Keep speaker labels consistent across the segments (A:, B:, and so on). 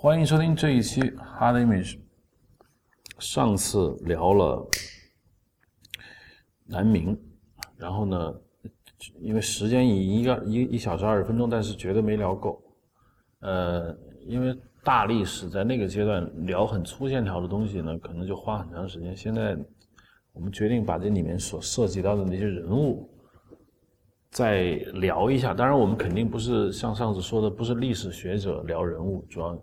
A: 欢迎收听这一期 Hard Image。上次聊了南明，然后呢，因为时间一个一一小时二十分钟，但是觉得没聊够。呃，因为大历史在那个阶段聊很粗线条的东西呢，可能就花很长时间。现在我们决定把这里面所涉及到的那些人物再聊一下。当然，我们肯定不是像上次说的，不是历史学者聊人物，主要。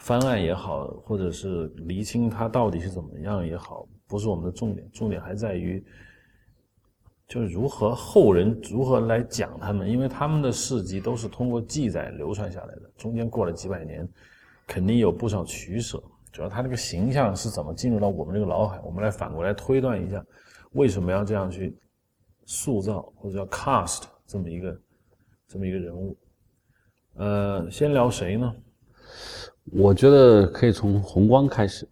A: 翻案也好，或者是厘清他到底是怎么样也好，不是我们的重点，重点还在于，就是如何后人如何来讲他们，因为他们的事迹都是通过记载流传下来的，中间过了几百年，肯定有不少取舍。主要他这个形象是怎么进入到我们这个脑海，我们来反过来推断一下，为什么要这样去塑造或者叫 cast 这么一个这么一个人物？呃，先聊谁呢？
B: 我觉得可以从弘光开始。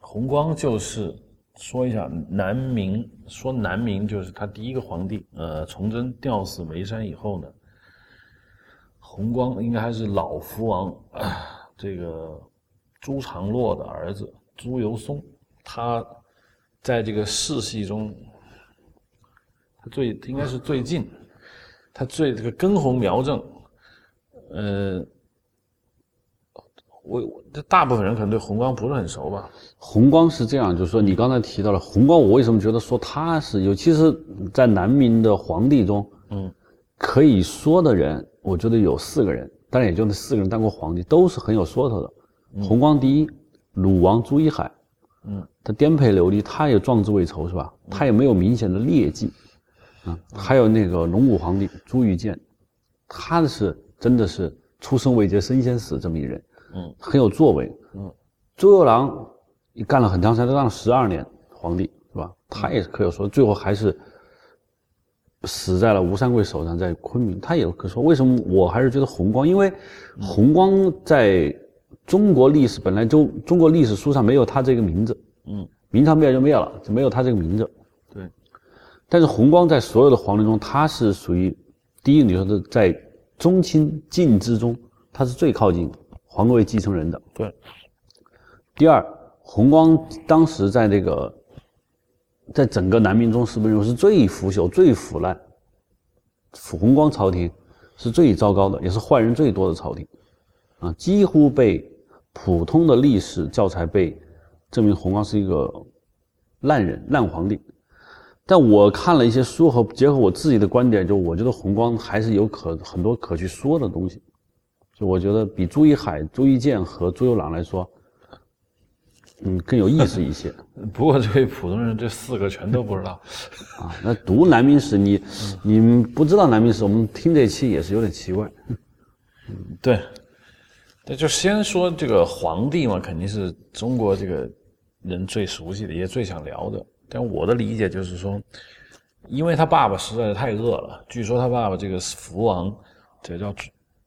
A: 弘光就是说一下南明，说南明就是他第一个皇帝。呃，崇祯吊死眉山以后呢，弘光应该还是老福王这个朱常洛的儿子朱由崧。他在这个世系中，他最应该是最近，他最这个根红苗正，呃。我这大部分人可能对弘光不是很熟吧？
B: 弘光是这样，就是说你刚才提到了弘光，我为什么觉得说他是尤？其是，在南明的皇帝中，嗯，可以说的人，我觉得有四个人，当然也就那四个人当过皇帝，都是很有说头的。弘光第一，鲁王朱一海，嗯，他颠沛流离，他也壮志未酬，是吧？他也没有明显的劣迹，啊，还有那个龙武皇帝朱玉建，他是真的是出生未捷身先死这么一人。嗯，很有作为。嗯，朱由榔也干了很长时间，他干了十二年皇帝，是吧？他也是可以说，最后还是死在了吴三桂手上，在昆明。他也可说，为什么我还是觉得弘光？因为弘光在中国历史本来就中国历史书上没有他这个名字。嗯，明朝灭就灭了，就没有他这个名字。
A: 对。
B: 但是弘光在所有的皇帝中，他是属于第一，你说的在中清晋之中，他是最靠近。皇位继承人的
A: 对。
B: 第二，弘光当时在这个，在整个南明中，是不是是最腐朽、最腐烂？弘光朝廷是最糟糕的，也是坏人最多的朝廷，啊，几乎被普通的历史教材被证明弘光是一个烂人、烂皇帝。但我看了一些书和结合我自己的观点，就我觉得弘光还是有可很多可去说的东西。就我觉得比朱一海、朱一剑和朱由榔来说，嗯，更有意思一些。
A: 不过，这位普通人这四个全都不知道
B: 啊。那读南明史，你你不知道南明史，我们听这期也是有点奇怪。
A: 嗯，对，那就先说这个皇帝嘛，肯定是中国这个人最熟悉的，也最想聊的。但我的理解就是说，因为他爸爸实在是太饿了。据说他爸爸这个福王，这叫。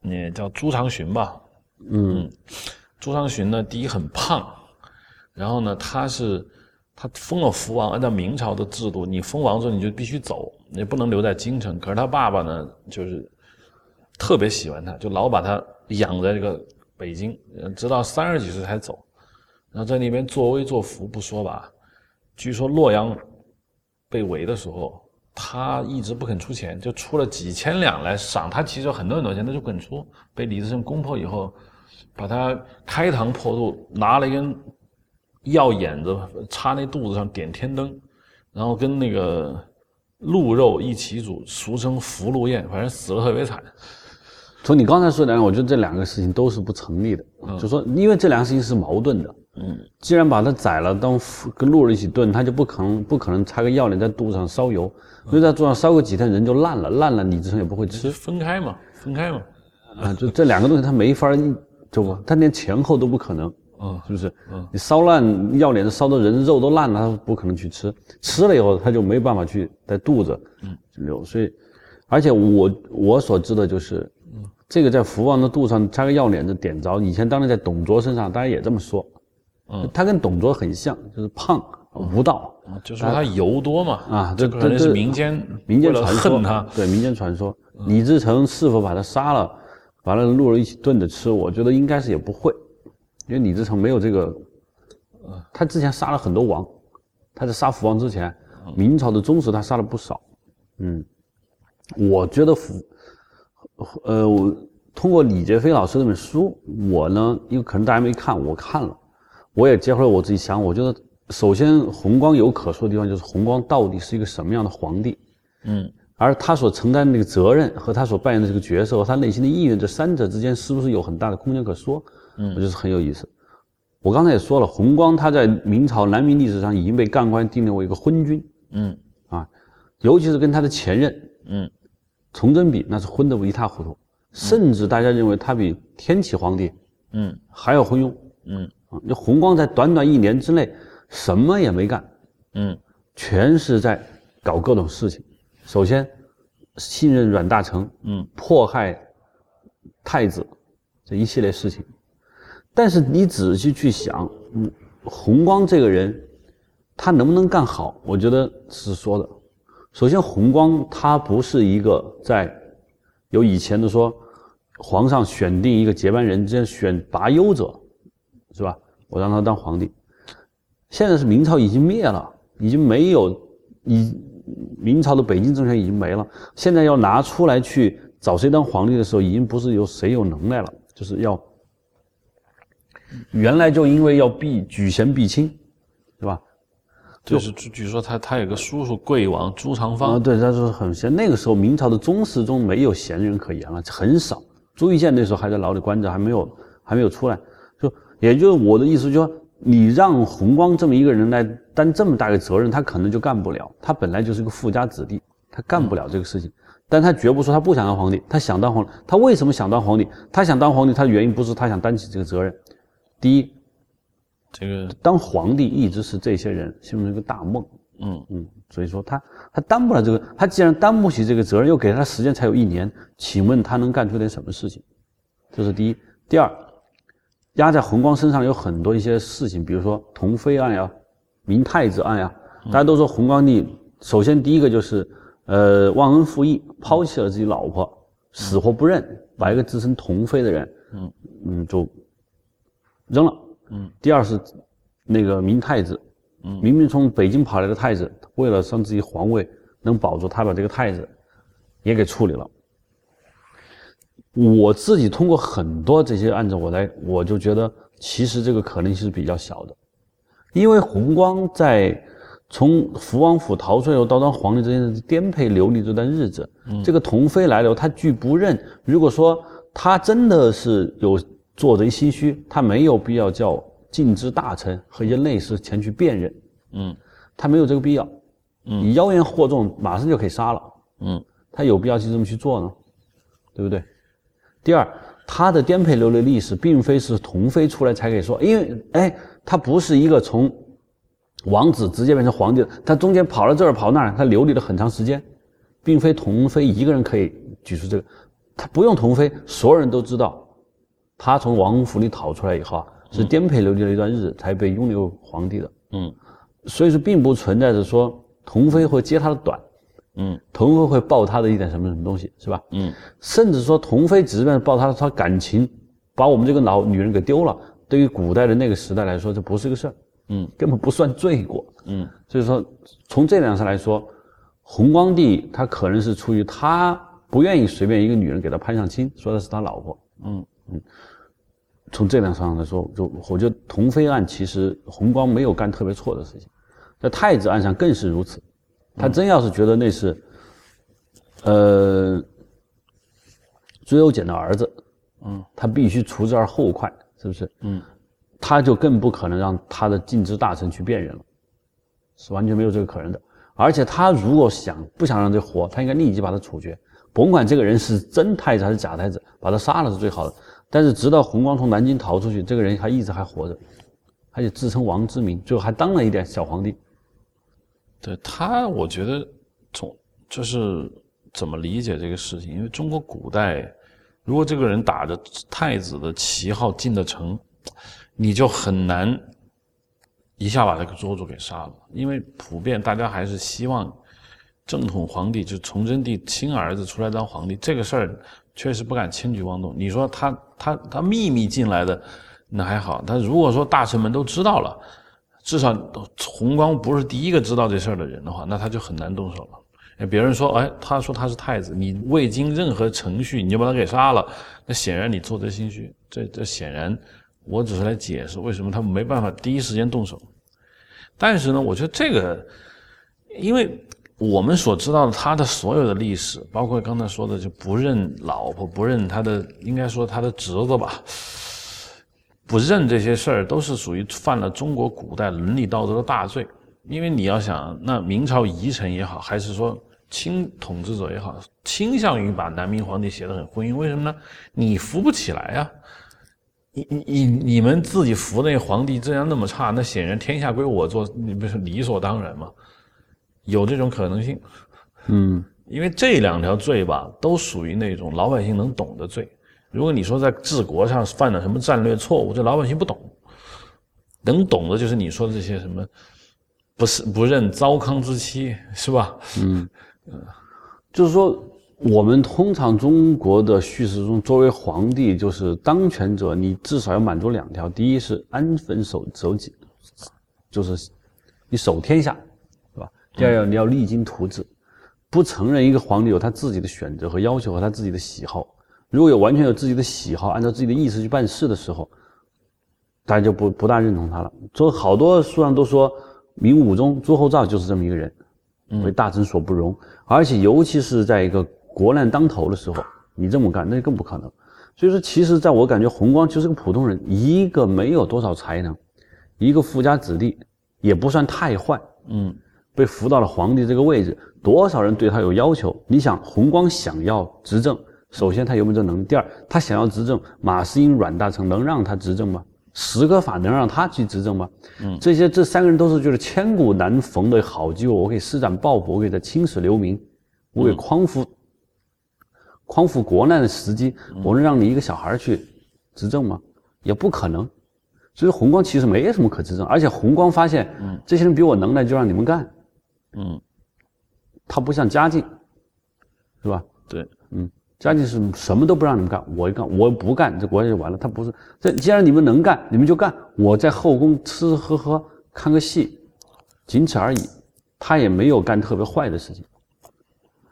A: 也叫朱长洵吧，嗯，朱长洵呢，第一很胖，然后呢，他是他封了福王，按照明朝的制度，你封王之后你就必须走，你不能留在京城。可是他爸爸呢，就是特别喜欢他，就老把他养在这个北京，直到三十几岁才走。然后在那边作威作福不说吧，据说洛阳被围的时候。他一直不肯出钱，就出了几千两来赏他。其实有很多很多钱，他就不肯出。被李自成攻破以后，把他开膛破肚，拿了一根药眼子插那肚子上点天灯，然后跟那个鹿肉一起煮，俗称福禄宴。反正死的特别惨。
B: 从你刚才说的，我觉得这两个事情都是不成立的。就说因为这两个事情是矛盾的。嗯，既然把它宰了当跟鹿肉一起炖，它就不可能不可能插个药脸在肚子上烧油。所以在桌上烧个几天，人就烂了，烂了，李自成也不会吃。
A: 分开嘛，分开嘛，
B: 啊，就这两个东西它没法，就不，他连前后都不可能，嗯，是不是？嗯，你烧烂要脸，烧的人肉都烂了，他不可能去吃，吃了以后他就没办法去在肚子，嗯，流。所以，而且我我所知的就是，嗯，这个在福王的肚上插个药脸子点着，以前当年在董卓身上，大家也这么说，嗯，他跟董卓很像，就是胖。无道
A: 啊，就说他油多嘛
B: 啊，
A: 这可能是民间
B: 民间传说。
A: 他，
B: 对民间传说，李自成是否把他杀了，完了鹿肉一起炖着吃，我觉得应该是也不会，因为李自成没有这个，呃，他之前杀了很多王，他在杀福王之前，明朝的宗室他杀了不少，嗯，我觉得福，呃，我通过李杰飞老师那本书，我呢，因为可能大家没看，我看了，我也结合了我自己想，我觉得首先弘光有可说的地方就是弘光到底是一个什么样的皇帝，
A: 嗯。
B: 而他所承担的那个责任和他所扮演的这个角色和他内心的意愿，这三者之间是不是有很大的空间可说？嗯，我觉得是很有意思。我刚才也说了，弘光他在明朝南明历史上已经被干官定义为一个昏君。嗯，啊，尤其是跟他的前任，嗯，崇祯比，那是昏得一塌糊涂，甚至大家认为他比天启皇帝，嗯，还要昏庸。嗯，啊，那弘光在短短一年之内什么也没干，嗯，全是在搞各种事情。首先，信任阮大铖，嗯，迫害太子，这一系列事情。但是你仔细去想，嗯，弘光这个人，他能不能干好？我觉得是说的。首先，弘光他不是一个在有以前的说，皇上选定一个接班人，这选拔优者，是吧？我让他当皇帝。现在是明朝已经灭了，已经没有已。明朝的北京政权已经没了，现在要拿出来去找谁当皇帝的时候，已经不是有谁有能耐了，就是要原来就因为要避举贤避亲，是吧？
A: 就是据说他他有个叔叔贵王朱常方
B: 啊，对，他说很贤。那个时候明朝的宗室中没有贤人可言了，很少。朱玉建那时候还在牢里关着，还没有还没有出来。就也就是我的意思，就说。你让弘光这么一个人来担这么大的责任，他可能就干不了。他本来就是个富家子弟，他干不了这个事情。但他绝不说他不想当皇帝，他想当皇。他为什么想当皇帝？他想当皇帝，他的原因不是他想担起这个责任。第一，
A: 这个
B: 当皇帝一直是这些人心中一个大梦。嗯嗯，所以说他他担不了这个。他既然担不起这个责任，又给他时间才有一年，请问他能干出点什么事情？这是第一。第二。压在弘光身上有很多一些事情，比如说同妃案呀、明太子案呀。大家都说弘光帝，首先第一个就是，呃，忘恩负义，抛弃了自己老婆，死活不认，把一个自称同妃的人，嗯嗯，就扔了。嗯。第二是那个明太子，嗯，明明从北京跑来的太子，为了让自己皇位能保住，他把这个太子也给处理了。我自己通过很多这些案子，我来我就觉得，其实这个可能性是比较小的，因为弘光在从福王府逃出来后到当皇帝之间的颠沛流离这段日子，这个同妃来了，他拒不认。如果说他真的是有做贼心虚，他没有必要叫禁之大臣和一些内侍前去辨认，嗯，他没有这个必要，嗯，你妖言惑众，马上就可以杀了，嗯，他有必要去这么去做呢，对不对？第二，他的颠沛流离历史并非是同妃出来才可以说，因为哎，他不是一个从王子直接变成皇帝，他中间跑了这儿跑那儿，他流离了很长时间，并非童飞一个人可以举出这个，他不用童飞，所有人都知道，他从王府里逃出来以后啊，是颠沛流离了一段日子才被拥立为皇帝的，嗯，所以说并不存在着说童飞会接他的短。嗯，同妃会报他的一点什么什么东西，是吧？嗯，甚至说同妃只是报他他感情，把我们这个老女人给丢了，对于古代的那个时代来说，这不是个事儿，嗯，根本不算罪过，嗯，所以说从这点上来说，弘光帝他可能是出于他不愿意随便一个女人给他攀上亲，说的是他老婆，嗯。嗯，从这点上来说，就我觉得同妃案其实弘光没有干特别错的事情，在太子案上更是如此。他真要是觉得那是，呃，朱由检的儿子，嗯，他必须除之而后快，是不是？嗯，他就更不可能让他的近支大臣去辨认了，是完全没有这个可能的。而且他如果想不想让这活，他应该立即把他处决，甭管这个人是真太子还是假太子，把他杀了是最好的。但是直到弘光从南京逃出去，这个人还一直还活着，而且自称王之名，最后还当了一点小皇帝。
A: 对他，我觉得从就是怎么理解这个事情？因为中国古代，如果这个人打着太子的旗号进的城，你就很难一下把这个捉住给杀了。因为普遍大家还是希望正统皇帝，就崇祯帝亲儿子出来当皇帝。这个事儿确实不敢轻举妄动。你说他他他秘密进来的，那还好；他如果说大臣们都知道了，至少弘光不是第一个知道这事儿的人的话，那他就很难动手了。哎，别人说，哎，他说他是太子，你未经任何程序你就把他给杀了，那显然你做贼心虚。这这显然，我只是来解释为什么他没办法第一时间动手。但是呢，我觉得这个，因为我们所知道的他的所有的历史，包括刚才说的就不认老婆、不认他的，应该说他的侄子吧，不认这些事儿，都是属于犯了中国古代伦理道德的大罪。因为你要想，那明朝遗臣也好，还是说清统治者也好，倾向于把南明皇帝写得很昏庸，为什么呢？你扶不起来呀！你你你你们自己扶那皇帝质量那么差，那显然天下归我做，你不是理所当然吗？有这种可能性，
B: 嗯，
A: 因为这两条罪吧，都属于那种老百姓能懂的罪。如果你说在治国上犯了什么战略错误，这老百姓不懂，能懂的就是你说的这些什么。不是不认糟糠之妻是吧？
B: 嗯嗯，就是说，我们通常中国的叙事中，作为皇帝，就是当权者，你至少要满足两条：第一是安分守守己，就是你守天下，是吧？第二要你要励精图治，不承认一个皇帝有他自己的选择和要求和他自己的喜好。如果有完全有自己的喜好，按照自己的意思去办事的时候，大家就不不大认同他了。所以好多书上都说。明武宗朱厚照就是这么一个人，为大臣所不容，而且尤其是在一个国难当头的时候，你这么干那就更不可能。所以说，其实在我感觉，弘光就是个普通人，一个没有多少才能，一个富家子弟，也不算太坏，
A: 嗯，
B: 被扶到了皇帝这个位置，多少人对他有要求？你想，弘光想要执政，首先他有没有这能力？第二，他想要执政，马士英、阮大铖能让他执政吗？十个法能让他去执政吗？
A: 嗯，
B: 这些这三个人都是就是千古难逢的好机会，我可以施展抱负，我可以在青史留名，我给匡扶匡扶国难的时机，我能让你一个小孩去执政吗？也不可能。所以弘光其实没什么可执政，而且弘光发现，嗯，这些人比我能耐，就让你们干，
A: 嗯，
B: 他不像嘉靖，是吧？
A: 对，
B: 嗯。嘉靖是什么都不让你们干，我一干我不干，这国家就完了。他不是，这既然你们能干，你们就干。我在后宫吃吃喝喝，看个戏，仅此而已。他也没有干特别坏的事情。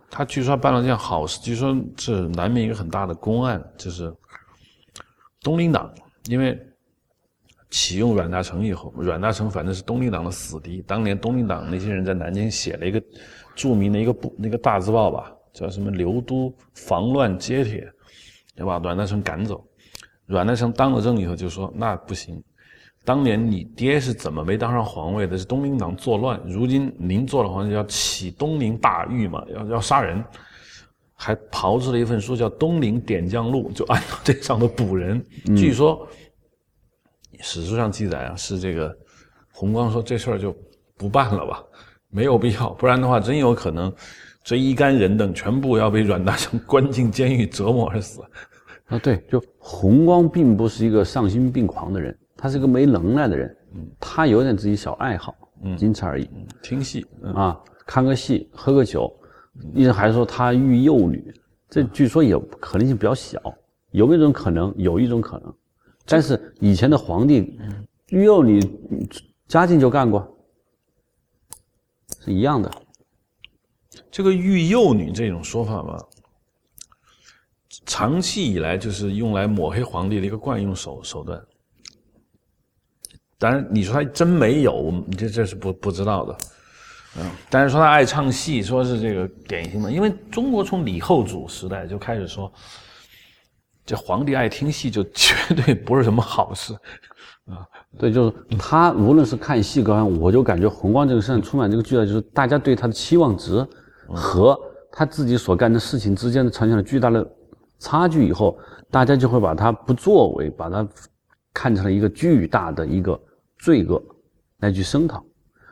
A: 他据说办了件好事，据说是南明一个很大的公案，就是东林党，因为启用阮大铖以后，阮大铖反正是东林党的死敌。当年东林党那些人在南京写了一个著名的一个部那个大字报吧。叫什么？刘都防乱揭帖，要把阮大铖赶走。阮大铖当了政以后就说：“那不行，当年你爹是怎么没当上皇位的？是东林党作乱。如今您做了皇帝，要起东林大狱嘛？要要杀人，还炮制了一份书叫《东林点将录》，就按照这上的补人。据说史书上记载啊，是这个弘光说这事儿就不办了吧，没有必要，不然的话真有可能。”这一干人等全部要被阮大铖关进监狱折磨而死，
B: 啊，对，就弘光并不是一个丧心病狂的人，他是个没能耐的人，嗯，他有点自己小爱好，嗯，仅此而已，
A: 听戏
B: 啊，看个戏，喝个酒，医生还说他育幼女，这据说也可能性比较小，有没有这种可能？有一种可能，但是以前的皇帝育幼女，嘉靖就干过，是一样的。
A: 这个育幼女这种说法吧，长期以来就是用来抹黑皇帝的一个惯用手手段。当然，你说他真没有，这这是不不知道的。嗯，但是说他爱唱戏，说是这个典型的，因为中国从李后主时代就开始说，这皇帝爱听戏就绝对不是什么好事。
B: 啊，对，就是他无论是看戏观，我就感觉红光这个身上充满这个巨大，就是大家对他的期望值。和他自己所干的事情之间的产生了巨大的差距以后，大家就会把他不作为，把他看成了一个巨大的一个罪恶来去声讨。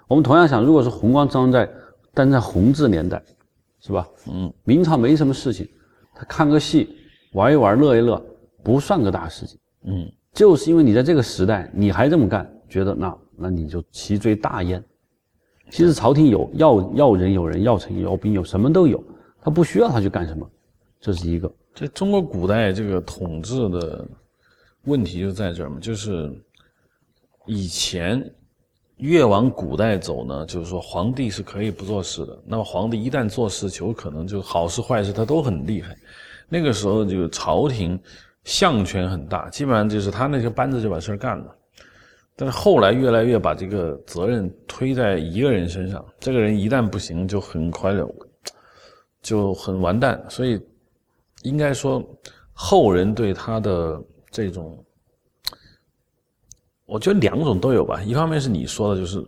B: 我们同样想，如果是弘光张在，但在弘治年代，是吧？
A: 嗯，
B: 明朝没什么事情，他看个戏，玩一玩，乐一乐，不算个大事情。
A: 嗯，
B: 就是因为你在这个时代你还这么干，觉得那那你就其罪大焉。其实朝廷有要要人有人要臣有兵有什么都有，他不需要他去干什么，这是一个。
A: 这中国古代这个统治的问题就在这儿嘛，就是以前越往古代走呢，就是说皇帝是可以不做事的。那么皇帝一旦做事，就可能就好事坏事他都很厉害。那个时候就朝廷相权很大，基本上就是他那些班子就把事儿干了。但是后来越来越把这个责任推在一个人身上，这个人一旦不行，就很快的就很完蛋。所以应该说后人对他的这种，我觉得两种都有吧。一方面是你说的，就是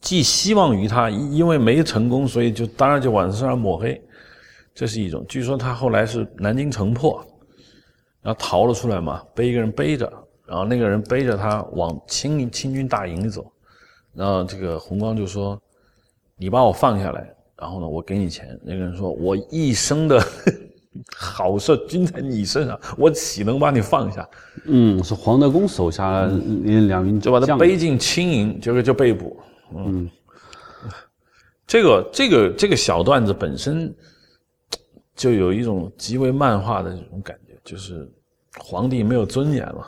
A: 寄希望于他，因为没成功，所以就当然就往身上抹黑，这是一种。据说他后来是南京城破，然后逃了出来嘛，被一个人背着。然后那个人背着他往清清军大营里走，然后这个红光就说：“你把我放下来，然后呢，我给你钱。”那个人说：“我一生的好事均在你身上，我岂能把你放下？”
B: 嗯，是黄德功手下两名
A: 就把他背进清营，结果就被捕。嗯，这个这个这个小段子本身就有一种极为漫画的这种感觉，就是皇帝没有尊严了。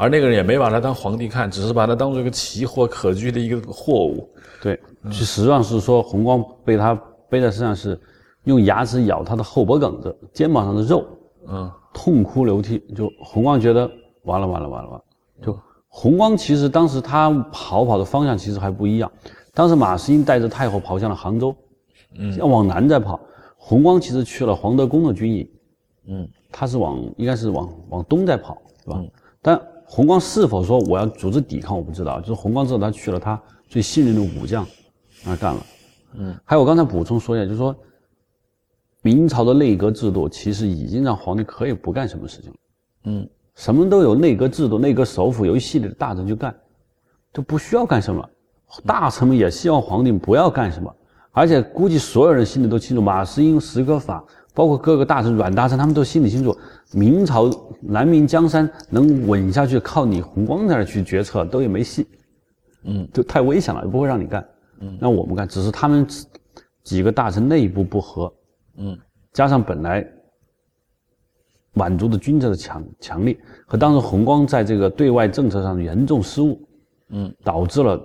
A: 而那个人也没把他当皇帝看，只是把他当做一个奇货可居的一个货物。
B: 对，实际上是说红光被他背在身上，是用牙齿咬他的后脖梗子、肩膀上的肉，嗯，痛哭流涕。就红光觉得完了完了完了完了。就红光其实当时他跑跑的方向其实还不一样。当时马士英带着太后跑向了杭州，嗯，要往南再跑。红光其实去了黄德公的军营，嗯，他是往应该是往往东在跑，是吧？但红光是否说我要组织抵抗，我不知道。就是红光知道，他去了他最信任的武将那干了。嗯，还有我刚才补充说一下，就是说明朝的内阁制度其实已经让皇帝可以不干什么事情了。嗯，什么都有内阁制度，内阁首辅有一系列的大臣去干，就不需要干什么。大臣们也希望皇帝不要干什么，而且估计所有人心里都清楚，马士英、十个法。包括各个大臣、阮大臣，他们都心里清楚，明朝南明江山能稳下去，靠你弘光在那儿去决策都也没戏，嗯，就太危险了，不会让你干，嗯，让我们干，只是他们几个大臣内部不和，嗯，加上本来满族的军政的强强力，和当时弘光在这个对外政策上严重失误，嗯，导致了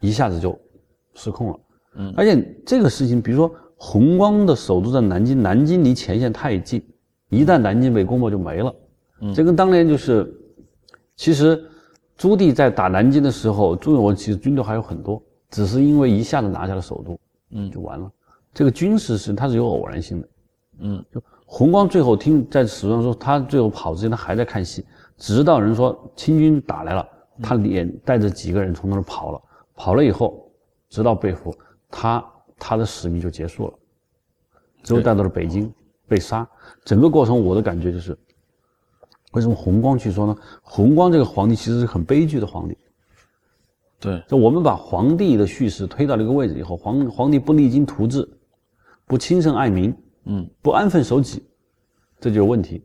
B: 一下子就失控了，嗯，而且这个事情，比如说。红光的首都在南京，南京离前线太近，一旦南京被攻破就没了。嗯，这跟当年就是，其实朱棣在打南京的时候，朱允炆其实军队还有很多，只是因为一下子拿下了首都，嗯，就完了。这个军事是它是有偶然性的，嗯，就红光最后听在史书上说，他最后跑之前他还在看戏，直到人说清军打来了，他连带着几个人从那儿跑了，跑了以后，直到被俘，他。他的使命就结束了，最后带到了北京被杀。整个过程我的感觉就是，为什么红光去说呢？红光这个皇帝其实是很悲剧的皇帝。
A: 对，
B: 就我们把皇帝的叙事推到了一个位置以后，皇皇帝不励精图治，不亲圣爱民，嗯，不安分守己，这就是问题。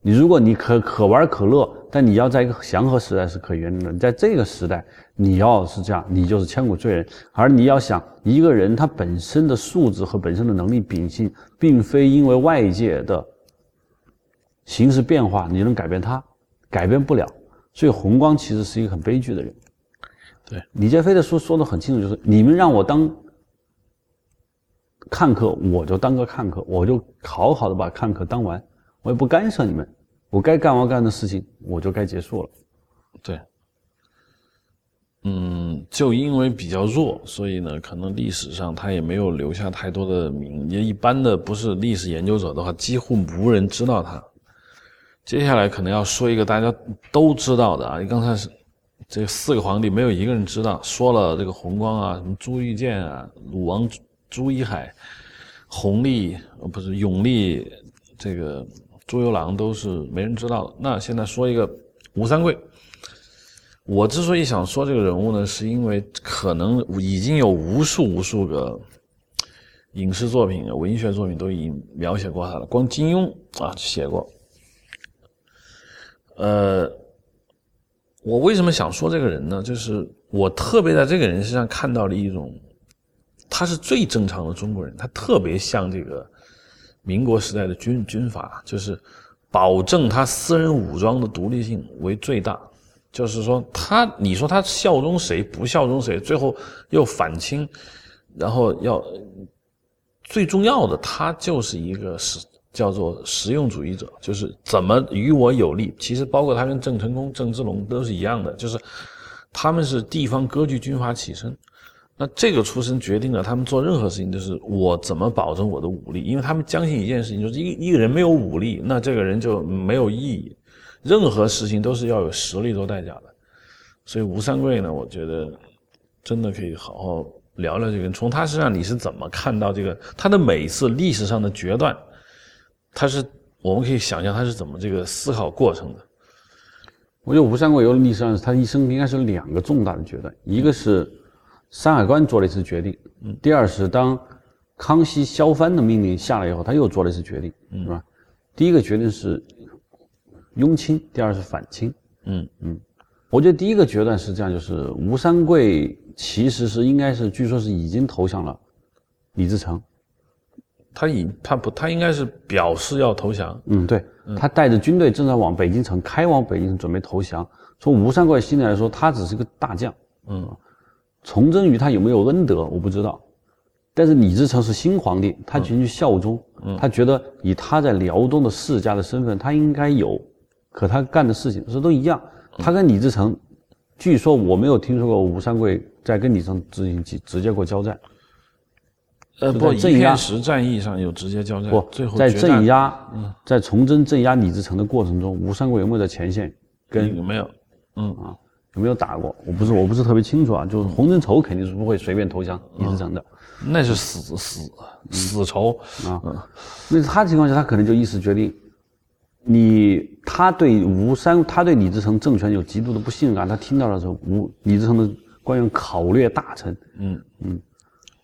B: 你如果你可可玩可乐，但你要在一个祥和时代是可以原谅的。你在这个时代，你要是这样，你就是千古罪人。而你要想一个人他本身的素质和本身的能力秉性，并非因为外界的形势变化你能改变他，改变不了。所以红光其实是一个很悲剧的人。
A: 对，
B: 李建飞的书说的很清楚，就是你们让我当看客，我就当个看客，我就好好的把看客当完。我也不干涉你们，我该干完干的事情，我就该结束了。
A: 对，嗯，就因为比较弱，所以呢，可能历史上他也没有留下太多的名。也一般的不是历史研究者的话，几乎无人知道他。接下来可能要说一个大家都知道的啊，刚才是这四个皇帝没有一个人知道，说了这个弘光啊，什么朱玉建啊，鲁王朱一海，弘历不是永历这个。朱由榔都是没人知道的。那现在说一个吴三桂。我之所以想说这个人物呢，是因为可能已经有无数无数个影视作品、文学作品都已经描写过他了。光金庸啊写过。呃，我为什么想说这个人呢？就是我特别在这个人身上看到了一种，他是最正常的中国人，他特别像这个。民国时代的军军阀，就是保证他私人武装的独立性为最大，就是说他，你说他效忠谁，不效忠谁，最后又反清，然后要最重要的，他就是一个是叫做实用主义者，就是怎么与我有利。其实包括他跟郑成功、郑芝龙都是一样的，就是他们是地方割据军阀起身。那这个出身决定了他们做任何事情都是我怎么保证我的武力，因为他们相信一件事情，就是一一个人没有武力，那这个人就没有意义。任何事情都是要有实力做代价的。所以吴三桂呢，我觉得真的可以好好聊聊这个。从他身上你是怎么看到这个他的每一次历史上的决断，他是我们可以想象他是怎么这个思考过程的。
B: 我觉得吴三桂有历史上他一生应该是两个重大的决断，一个是。山海关做了一次决定，嗯，第二是当康熙削藩的命令下来以后，他又做了一次决定，嗯。是吧？第一个决定是拥清，第二是反清，嗯。嗯。我觉得第一个决断是这样，就是吴三桂其实是应该是，据说是已经投降了李自成，
A: 他已他不他应该是表示要投降，
B: 嗯，对，他带着军队正在往北京城开往北京城准备投降。从吴三桂心里来说，他只是个大将，嗯。崇祯与他有没有恩德，我不知道。但是李自成是新皇帝，他进去效忠，他觉得以他在辽东的世家的身份，他应该有。可他干的事情是都一样。他跟李自成，据说我没有听说过吴三桂在跟李自成直行直接过交战。
A: 呃，不，镇压时战役上有直接交战。
B: 不，最后在镇压，在崇祯镇压李自成的过程中，吴三桂有没有在前线？跟
A: 有没有？嗯啊。
B: 有没有打过？我不是我不是特别清楚啊。就是洪承畴肯定是不会随便投降李自成的，
A: 那是死死死仇啊。
B: 那他情况下，他可能就一时决定，你他对吴三，他对李自成政权有极度的不信任感。他听到了说吴李自成的官员考略大臣，嗯嗯，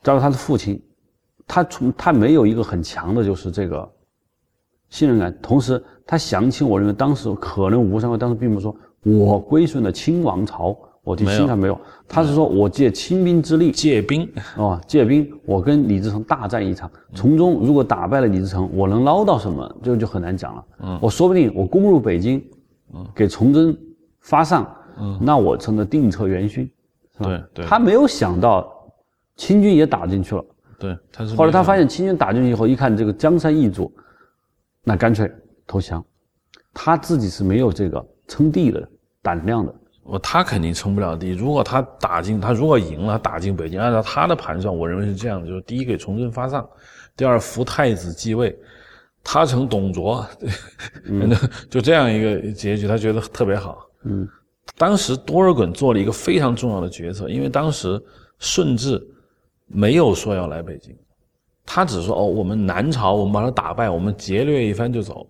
B: 加上他的父亲，他从他没有一个很强的就是这个信任感。同时，他想起，我认为当时可能吴三桂当时并不说。我归顺了清王朝，我听清朝没有？他是说我借清兵之力
A: 借兵
B: 哦，借兵，我跟李自成大战一场，从中如果打败了李自成，我能捞到什么？这个就很难讲了。嗯，我说不定我攻入北京，嗯，给崇祯发丧，嗯，那我成了定策元勋，
A: 对对。
B: 他没有想到清军也打进去了，
A: 对，他是。
B: 后来他发现清军打进去以后，一看这个江山易主，那干脆投降。他自己是没有这个称帝的。胆量的，
A: 我他肯定称不了第一。如果他打进，他如果赢了，打进北京，按照他的盘算，我认为是这样的：就是第一给崇祯发丧，第二扶太子继位，他成董卓，就这样一个结局，他觉得特别好。嗯，当时多尔衮做了一个非常重要的决策，因为当时顺治没有说要来北京，他只说哦，我们南朝我们把他打败，我们劫掠一番就走。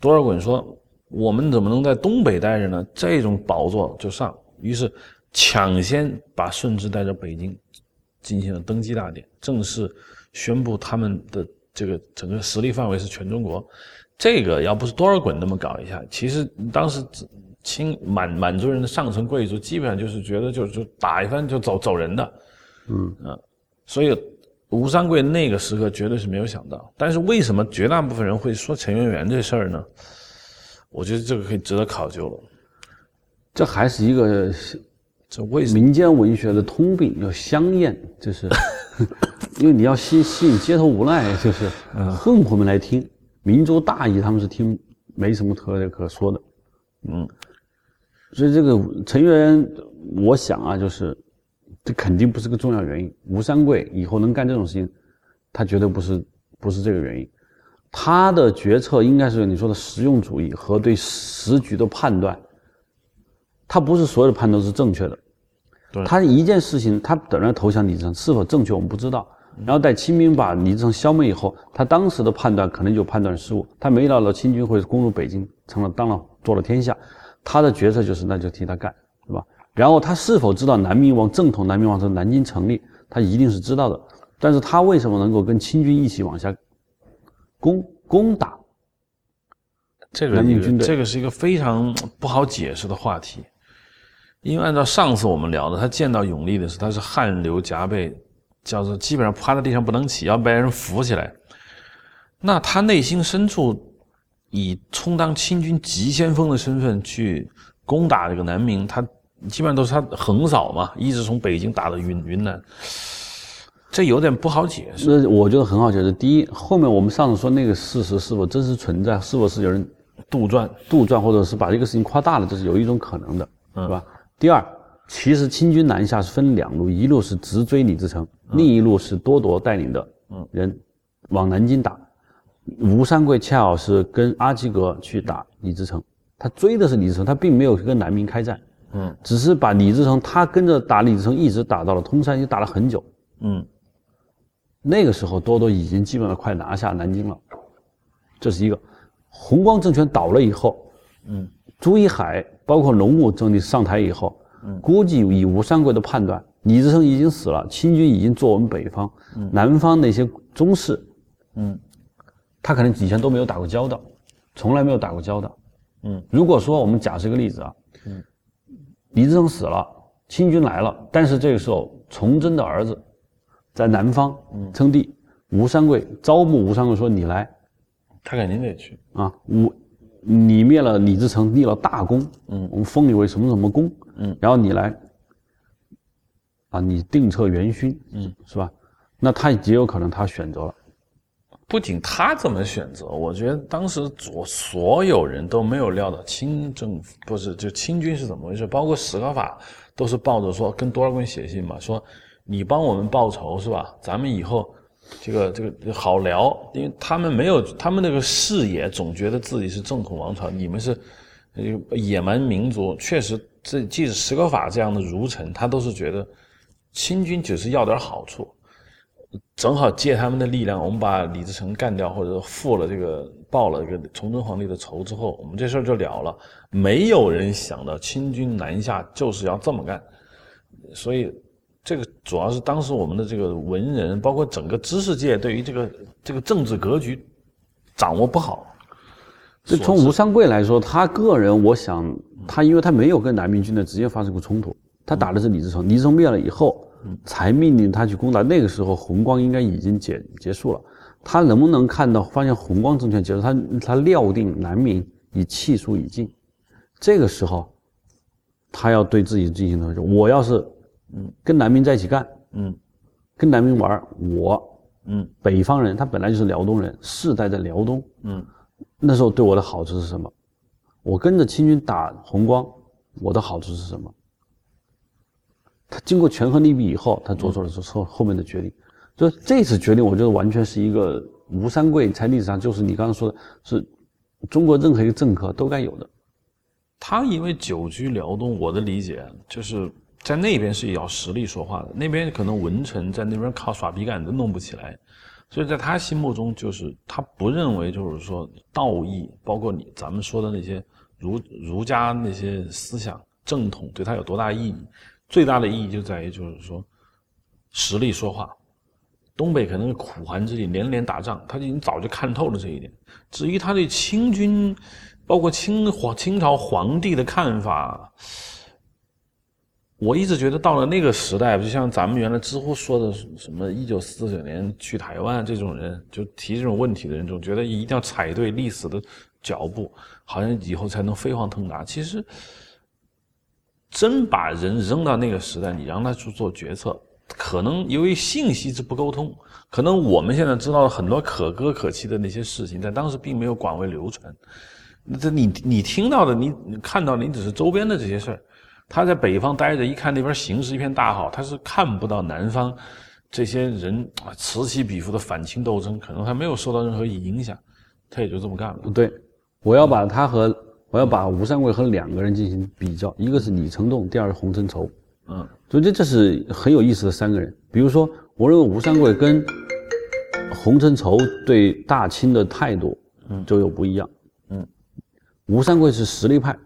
A: 多尔衮说。我们怎么能在东北待着呢？这种宝座就上，于是抢先把顺治带到北京，进行了登基大典，正式宣布他们的这个整个实力范围是全中国。这个要不是多尔衮那么搞一下，其实当时清满满族人的上层贵族基本上就是觉得就就打一番就走走人的，嗯啊，所以吴三桂那个时刻绝对是没有想到。但是为什么绝大部分人会说陈圆圆这事儿呢？我觉得这个可以值得考究了，
B: 这还是一个这为民间文学的通病，要香艳，就是 因为你要吸吸引街头无赖，就是混混们来听，民族大义他们是听没什么特别可说的，嗯，所以这个陈圆，我想啊，就是这肯定不是个重要原因。吴三桂以后能干这种事情，他绝对不是不是这个原因。他的决策应该是你说的实用主义和对时局的判断，他不是所有的判断是正确的。他一件事情，他等着投降李自成是否正确，我们不知道。然后在清兵把李自成消灭以后，他当时的判断可能就判断失误，他没料到清军会攻入北京，成了当了做了天下。他的决策就是那就替他干，是吧？然后他是否知道南明王正统南明王朝南京成立，他一定是知道的。但是他为什么能够跟清军一起往下？攻攻打
A: 这个这个是一个非常不好解释的话题，因为按照上次我们聊的，他见到永历的时候，他是汗流浃背，叫做基本上趴在地上不能起，要被人扶起来。那他内心深处以充当清军急先锋的身份去攻打这个南明，他基本上都是他横扫嘛，一直从北京打到云云南，这有点不好解释。
B: 那我觉得很好解释。第一，后面我们上次说那个事实是否真实存在，是否是有人
A: 杜撰、
B: 杜撰，或者是把这个事情夸大了，这是有一种可能的，是吧？第二，其实清军南下是分两路，一路是直追李自成，另一路是多铎带领的人往南京打。吴三桂恰好是跟阿基格去打李自成，他追的是李自成，他并没有跟南明开战，嗯，只是把李自成，他跟着打李自成，一直打到了通山，就打了很久，嗯。那个时候，多多已经基本上快拿下南京了，这是一个。弘光政权倒了以后，嗯，朱一海包括龙武政理上台以后，嗯，估计以吴三桂的判断，李自成已经死了，清军已经坐我们北方，嗯，南方那些宗室，嗯。他可能以前都没有打过交道，从来没有打过交道。嗯，如果说我们假设一个例子啊，嗯，李自成死了，清军来了，但是这个时候崇祯的儿子在南方称帝，吴三桂招募吴三桂说你来，
A: 他肯定得去
B: 啊。吴，你灭了李自成，立了大功，嗯，我们封你为什么什么功，嗯，然后你来，啊，你定策元勋，嗯，是吧？那他也有可能他选择了。
A: 不仅他这么选择，我觉得当时所所有人都没有料到清政府不是就清军是怎么回事，包括史可法都是抱着说跟多尔衮写信嘛，说你帮我们报仇是吧？咱们以后这个这个好聊，因为他们没有他们那个视野，总觉得自己是正统王朝，你们是野蛮民族。确实，这即使史可法这样的儒臣，他都是觉得清军只是要点好处。正好借他们的力量，我们把李自成干掉，或者复了这个报了这个崇祯皇帝的仇之后，我们这事儿就了了。没有人想到清军南下就是要这么干，所以这个主要是当时我们的这个文人，包括整个知识界对于这个这个政治格局掌握不好。
B: 这从吴三桂来说，他个人，我想他因为他没有跟南明军的直接发生过冲突，他打的是李自成，李自成灭了以后。才命令他去攻打。那个时候，红光应该已经结结束了。他能不能看到发现红光政权结束？他他料定南明已气数已尽。这个时候，他要对自己进行的我要是嗯跟南明在一起干，嗯，跟南明玩，我嗯北方人，他本来就是辽东人，世代在辽东，嗯，那时候对我的好处是什么？我跟着清军打红光，我的好处是什么？他经过权衡利弊以后，他做出了后后面的决定。就这次决定，我觉得完全是一个吴三桂在历史上就是你刚刚说的，是中国任何一个政客都该有的。
A: 他因为久居辽东，我的理解就是在那边是要实力说话的，那边可能文臣在那边靠耍笔杆都弄不起来，所以在他心目中就是他不认为就是说道义，包括你咱们说的那些儒儒家那些思想正统对他有多大意义。最大的意义就在于，就是说，实力说话。东北可能是苦寒之地，连连打仗，他已经早就看透了这一点。至于他对清军，包括清皇清朝皇帝的看法，我一直觉得到了那个时代，就像咱们原来知乎说的什么一九四九年去台湾这种人，就提这种问题的人，总觉得一定要踩对历史的脚步，好像以后才能飞黄腾达。其实。真把人扔到那个时代，你让他去做决策，可能由于信息之不沟通，可能我们现在知道了很多可歌可泣的那些事情，在当时并没有广为流传。这你你听到的，你看到的，你只是周边的这些事儿。他在北方待着，一看那边形势一片大好，他是看不到南方这些人啊此起彼伏的反清斗争，可能还没有受到任何影响，他也就这么干了。
B: 对，我要把他和。我要把吴三桂和两个人进行比较，一个是李成栋，第二是洪承畴。嗯，所以这这是很有意思的三个人。比如说，我认为吴三桂跟洪承畴对大清的态度，嗯，就有不一样。嗯，吴三桂是实力派。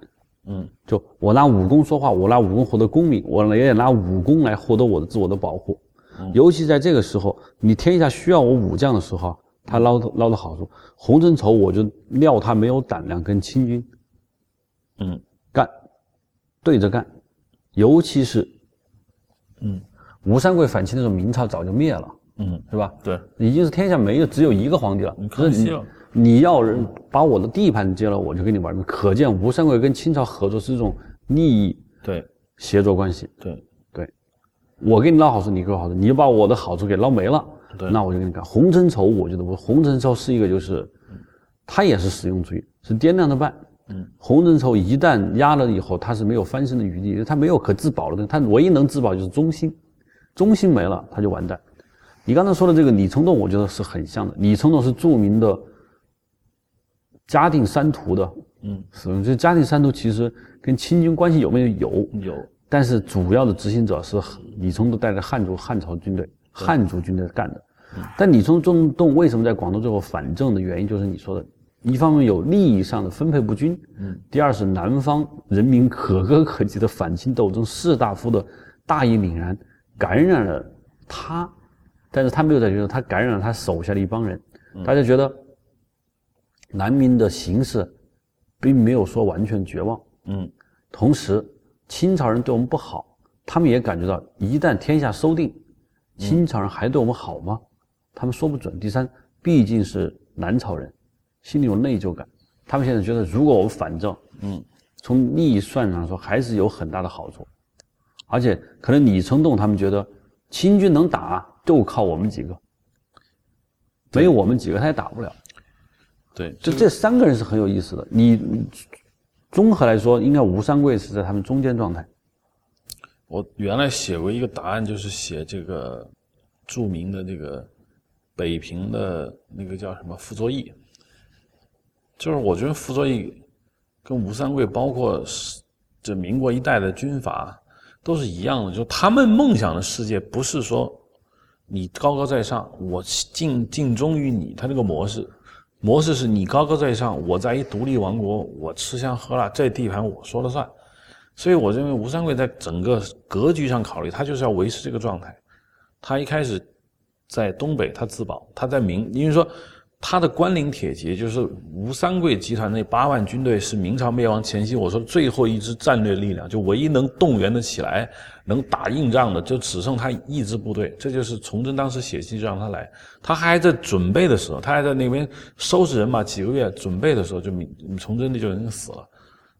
B: 嗯，就我拿武功说话，我拿武功获得功名，我也拿武功来获得我的自我的保护。嗯尤其在这个时候，你天下需要我武将的时候，他捞捞的好处。洪承畴，我就料他没有胆量跟清军。嗯，干，对着干，尤其是，嗯，吴三桂反清的时候，明朝早就灭了，嗯，是吧？
A: 对，
B: 已经是天下没有只有一个皇帝了。
A: 可惜了，
B: 你要人把我的地盘接了，我就跟你玩命。可见吴三桂跟清朝合作是一种利益
A: 对
B: 协作关系。
A: 对
B: 对，我给你捞好处，你给我好处，你把我的好处给捞没了，
A: 对
B: 那我就跟你干。洪承畴，我觉得不，洪承畴是一个就是，他也是实用主义，是掂量着办。
A: 嗯，
B: 洪承畴一旦压了以后，他是没有翻身的余地，他没有可自保的东西，他唯一能自保就是忠心，忠心没了他就完蛋。你刚才说的这个李成栋，我觉得是很像的。李成栋是著名的嘉定三屠的，
A: 嗯，
B: 是这嘉定三屠其实跟清军关系有没有？有？
A: 有。
B: 但是主要的执行者是李冲都带着汉族汉朝军队、汉族军队干的。但李冲中动为什么在广东最后反正的原因，就是你说的，一方面有利益上的分配不均，嗯，第二是南方人民可歌可泣的反清斗争，士大夫的大义凛然，感染了他，但是他没有在觉得他感染了他手下的一帮人，大家觉得南明的形势并没有说完全绝望，
A: 嗯，
B: 同时清朝人对我们不好，他们也感觉到一旦天下收定，清朝人还对我们好吗？他们说不准。第三，毕竟是南朝人，心里有内疚感，他们现在觉得如果我们反正，
A: 嗯，
B: 从利益算上说还是有很大的好处，而且可能李成栋他们觉得清军能打就靠我们几个，没有我们几个他也打不了。
A: 对，
B: 就这三个人是很有意思的。你综合来说，应该吴三桂是在他们中间状态。
A: 我原来写过一个答案，就是写这个著名的这个北平的那个叫什么傅作义，就是我觉得傅作义跟吴三桂，包括是这民国一代的军阀，都是一样的，就他们梦想的世界不是说你高高在上，我尽尽忠于你，他这个模式。模式是你高高在上，我在一独立王国，我吃香喝辣，这地盘我说了算。所以我认为吴三桂在整个格局上考虑，他就是要维持这个状态。他一开始在东北，他自保；他在明，因为说他的关岭铁骑，就是吴三桂集团那八万军队，是明朝灭亡前夕我说最后一支战略力量，就唯一能动员的起来、能打硬仗的，就只剩他一支部队。这就是崇祯当时写信就让他来，他还在准备的时候，他还在那边收拾人马，几个月准备的时候，就崇祯就已经死了。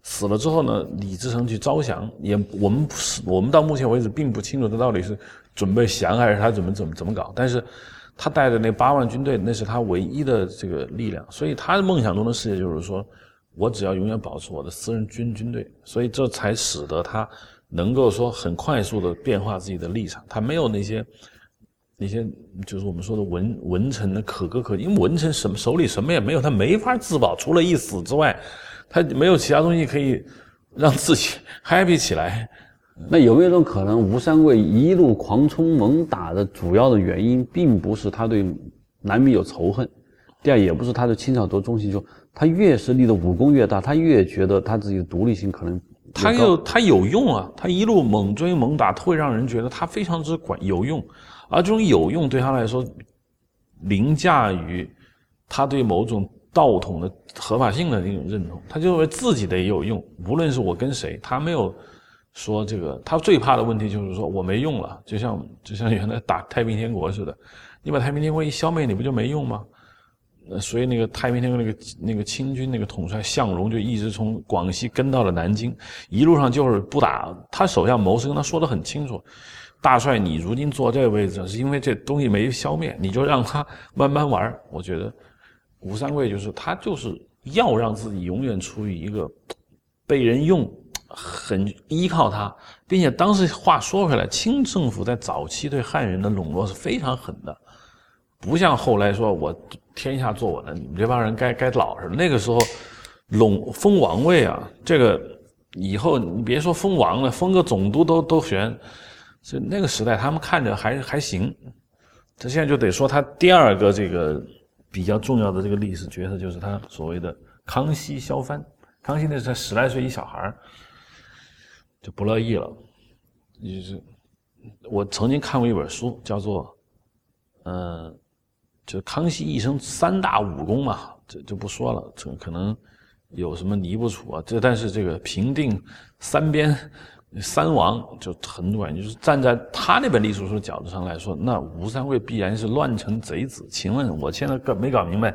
A: 死了之后呢，李自成去招降，也我们不是我们到目前为止并不清楚他到底是准备降还是他怎么怎么怎么搞。但是，他带的那八万军队，那是他唯一的这个力量。所以他的梦想中的世界就是说，我只要永远保持我的私人军军队。所以这才使得他能够说很快速的变化自己的立场。他没有那些那些就是我们说的文文臣的可歌可泣，因为文臣什么手里什么也没有，他没法自保，除了一死之外。他没有其他东西可以让自己 happy 起来。
B: 那有没有一种可能，吴三桂一路狂冲猛打的主要的原因，并不是他对南明有仇恨，第二也不是他对清朝多忠心，就他越是立的武功越大，他越觉得他自己的独立性可能
A: 他有他有用啊，他一路猛追猛打，会让人觉得他非常之管有用，而这种有用对他来说凌驾于他对某种。道统的合法性的那种认同，他就认为自己的也有用，无论是我跟谁，他没有说这个。他最怕的问题就是说我没用了，就像就像原来打太平天国似的，你把太平天国一消灭，你不就没用吗？所以那个太平天国那个那个清军那个统帅向荣就一直从广西跟到了南京，一路上就是不打。他手下谋士跟他说的很清楚，大帅，你如今坐这个位置，是因为这东西没消灭，你就让他慢慢玩。我觉得。吴三桂就是他，就是要让自己永远处于一个被人用、很依靠他，并且当时话说回来，清政府在早期对汉人的笼络是非常狠的，不像后来说我天下坐稳了，你们这帮人该该老实。那个时候笼封王位啊，这个以后你别说封王了，封个总督都都悬。所以那个时代他们看着还还行，这现在就得说他第二个这个。比较重要的这个历史角色就是他所谓的康熙削藩。康熙那时候才十来岁一小孩就不乐意了。就是我曾经看过一本书，叫做“嗯，就康熙一生三大武功嘛”，这就不说了。这可能有什么尼不楚啊？这但是这个平定三边三王就很短，就是站在他那本历史书的角度上来说，那吴三桂必然是乱臣贼子。请问我现在搞没搞明白？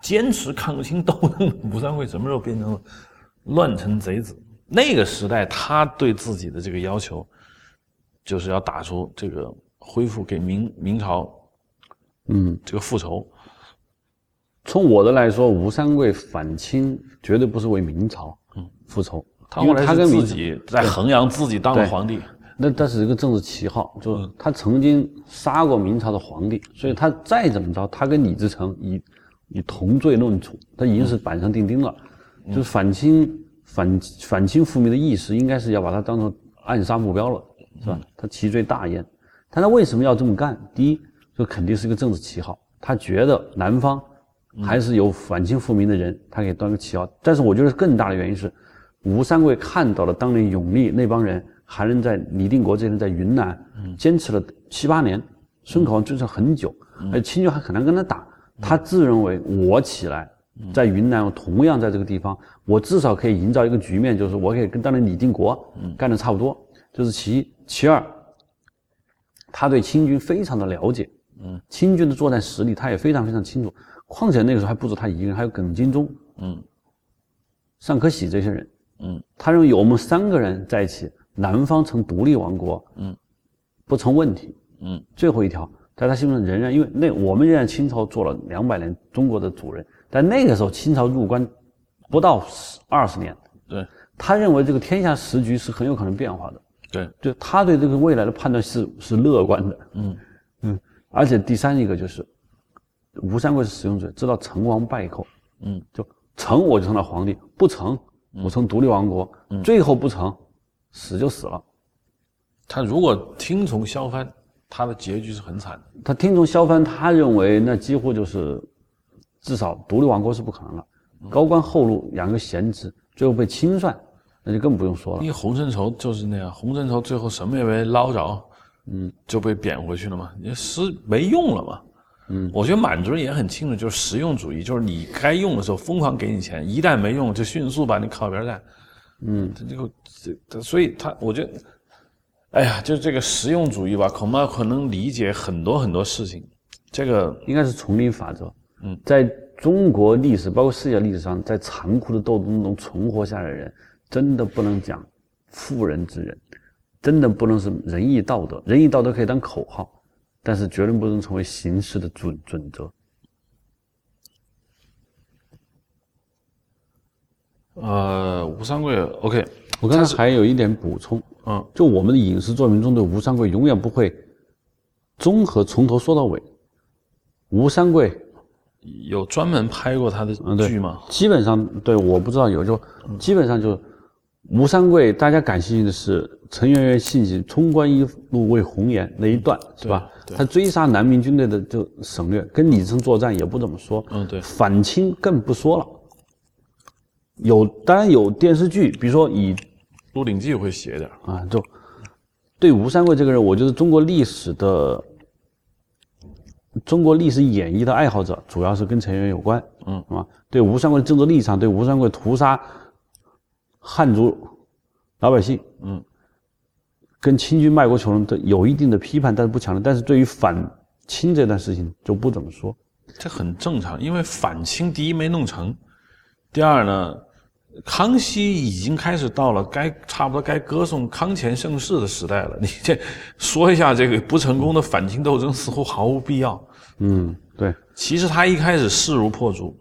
A: 坚持抗清斗争的吴三桂什么时候变成了乱臣贼子？那个时代，他对自己的这个要求，就是要打出这个恢复给明明朝，
B: 嗯，
A: 这个复仇。
B: 从我的来说，吴三桂反清绝对不是为明朝嗯复仇，
A: 他后来他跟自己在衡阳自己当了皇帝，
B: 那但是一个政治旗号，就是他曾经杀过明朝的皇帝，所以他再怎么着，他跟李自成以以同罪论处，他已经是板上钉钉了。就是反清反反清复明的意识，应该是要把它当成暗杀目标了，是吧？他其罪大焉，但他为什么要这么干？第一，这肯定是一个政治旗号，他觉得南方。还是有反清复明的人，他给端个旗号。但是我觉得更大的原因是，吴三桂看到了当年永历那帮人，还能在李定国这些人在云南坚持了七八年，孙考坚持很久，而清军还很难跟他打。他自认为我起来在云南，同样在这个地方，我至少可以营造一个局面，就是我可以跟当年李定国干的差不多。这是其一，其二，他对清军非常的了解，嗯，清军的作战实力他也非常非常清楚。况且那个时候还不止他一个人，还有耿精忠，嗯，尚可喜这些人，嗯，他认为有我们三个人在一起，南方成独立王国，嗯，不成问题，嗯。最后一条，在他心目中仍然，因为那我们仍然清朝做了两百年中国的主人，但那个时候清朝入关不到二十年，
A: 对，
B: 他认为这个天下时局是很有可能变化的，
A: 对，
B: 就他对这个未来的判断是是乐观的，嗯嗯。而且第三一个就是。吴三桂是使用者，知道成王败寇，嗯，就成我就成了皇帝，不成我成独立王国，最后不成，死就死了。
A: 他如果听从萧藩，他的结局是很惨的。
B: 他听从萧藩，他认为那几乎就是至少独立王国是不可能了。高官厚禄，养个闲职，最后被清算，那就更不用说了。
A: 因为洪承畴就是那样，洪承畴最后什么也没捞着，嗯，就被贬回去了嘛，你是没用了嘛。嗯，我觉得满族人也很清楚，就是实用主义，就是你该用的时候疯狂给你钱，一旦没用就迅速把你靠边站。嗯，这个这，所以他我觉得，哎呀，就这个实用主义吧，恐怕可能理解很多很多事情。这个
B: 应该是丛林法则。嗯，在中国历史，包括世界历史上，在残酷的斗争中存活下来的人，真的不能讲妇人之仁，真的不能是仁义道德，仁义道德可以当口号。但是绝对不能成为行事的准准则。
A: 呃，吴三桂，OK，
B: 我刚才还有一点补充，嗯，就我们的影视作品中对吴三桂永远不会综合从头说到尾。吴三桂
A: 有专门拍过他的剧吗？
B: 基本上对，我不知道有，就基本上就。吴三桂，大家感兴趣的是陈圆圆信息冲冠一怒为红颜那一段，是吧？他追杀南明军队的就省略，跟李自成作战也不怎么说。
A: 嗯，对。
B: 反清更不说了。有，当然有电视剧，比如说以《
A: 鹿鼎记》会写点
B: 啊，就对吴三桂这个人，我觉得中国历史的中国历史演绎的爱好者，主要是跟陈圆圆有关。嗯？对吴三桂的政治立场，对吴三桂屠杀。汉族老百姓，嗯，跟清军卖国求荣的有一定的批判，但是不强烈。但是对于反清这段事情就不怎么说，
A: 这很正常。因为反清第一没弄成，第二呢，康熙已经开始到了该差不多该歌颂康乾盛世的时代了。你这说一下这个不成功的反清斗争，似乎毫无必要。
B: 嗯，对。
A: 其实他一开始势如破竹。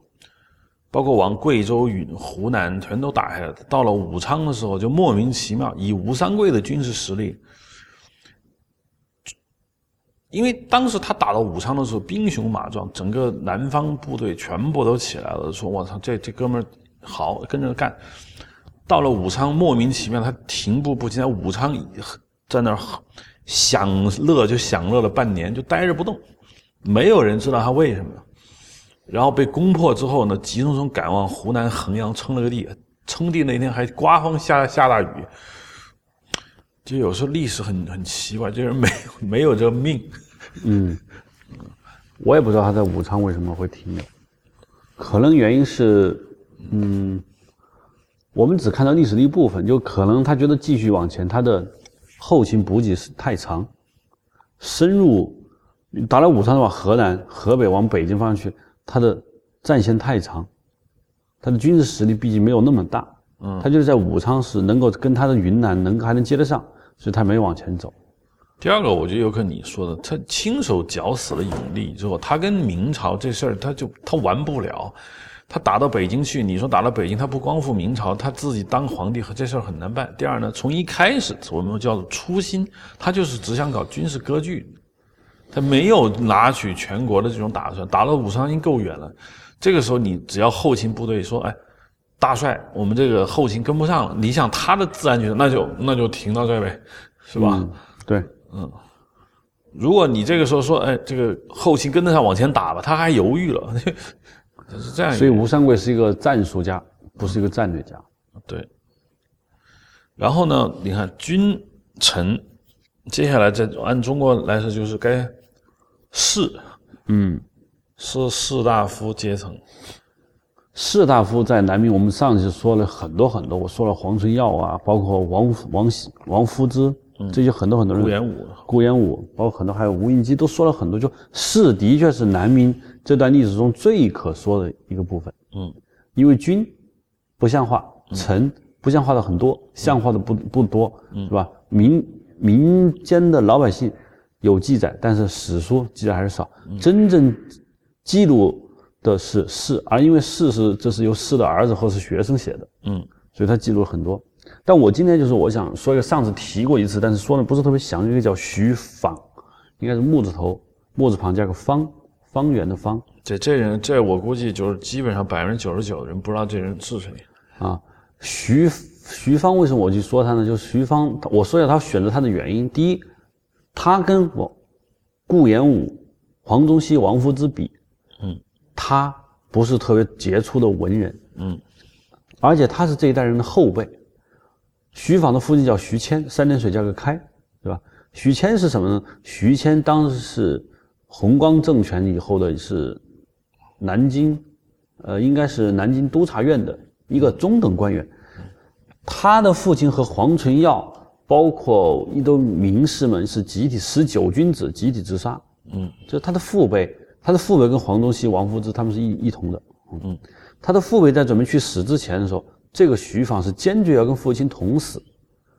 A: 包括往贵州、云湖南全都打下来。到了武昌的时候，就莫名其妙，以吴三桂的军事实力，因为当时他打到武昌的时候兵雄马壮，整个南方部队全部都起来了，说：“我操，这这哥们儿好，跟着干。”到了武昌，莫名其妙他停步不前，在武昌在那儿享乐，就享乐了半年，就待着不动，没有人知道他为什么。然后被攻破之后呢，急匆匆赶往湖南衡阳称了个帝，称帝那天还刮风下下大雨。就有时候历史很很奇怪，这人没没有这个命。
B: 嗯，我也不知道他在武昌为什么会停留，可能原因是，嗯，我们只看到历史的一部分，就可能他觉得继续往前，他的后勤补给是太长，深入打了武昌往河南、河北往北京方向去，他的战线太长，他的军事实力毕竟没有那么大，嗯，他就是在武昌是能够跟他的云南能还能接得上，所以他没往前走。
A: 第二个，我觉得有可能你说的，他亲手绞死了永历之后，他跟明朝这事儿他就他完不了。他打到北京去，你说打到北京，他不光复明朝，他自己当皇帝和这事儿很难办。第二呢，从一开始我们叫做初心，他就是只想搞军事割据，他没有拿取全国的这种打算。打到武昌已经够远了，这个时候你只要后勤部队说，哎，大帅，我们这个后勤跟不上了，你想他的自然觉得那就那就停到这呗，是吧？
B: 对，
A: 嗯。如果你这个时候说，哎，这个后勤跟得上，往前打吧，他还犹豫了。是这样，
B: 所以吴三桂是一个战术家，不是一个战略家。
A: 对。然后呢，你看君臣，接下来再按中国来说，就是该士，
B: 嗯，
A: 是士大夫阶层。
B: 士大夫在南明，我们上次说了很多很多，我说了黄春耀啊，包括王王王夫之。这些很多很多人，
A: 顾炎武，
B: 顾炎武，包括很多还有吴应基，都说了很多。就士的确是南明这段历史中最可说的一个部分。
A: 嗯，
B: 因为君不像话，臣不像话的很多，像话的不不多，是吧？民民间的老百姓有记载，但是史书记载还是少。真正记录的是士，而因为士是这是由士的儿子或是学生写的，
A: 嗯，
B: 所以他记录了很多。但我今天就是我想说一个上次提过一次，但是说的不是特别详，一个叫徐芳，应该是木字头，木字旁加个方，方圆的方。
A: 这这人，这我估计就是基本上百分之九十九的人不知道这人是谁
B: 啊。徐徐芳为什么我去说他呢？就是徐芳，我说一下他选择他的原因。第一，他跟我顾炎武、黄宗羲、王夫之比，
A: 嗯，
B: 他不是特别杰出的文人，
A: 嗯，
B: 而且他是这一代人的后辈。徐舫的父亲叫徐谦，三点水加个开，对吧？徐谦是什么呢？徐谦当时是弘光政权以后的是南京，呃，应该是南京督察院的一个中等官员。他的父亲和黄纯耀，包括一堆名士们是集体十九君子集体自杀。
A: 嗯，
B: 就是他的父辈，他的父辈跟黄宗羲、王夫之他们是一一同的。
A: 嗯，
B: 他的父辈在准备去死之前的时候。这个徐舫是坚决要跟父亲同死，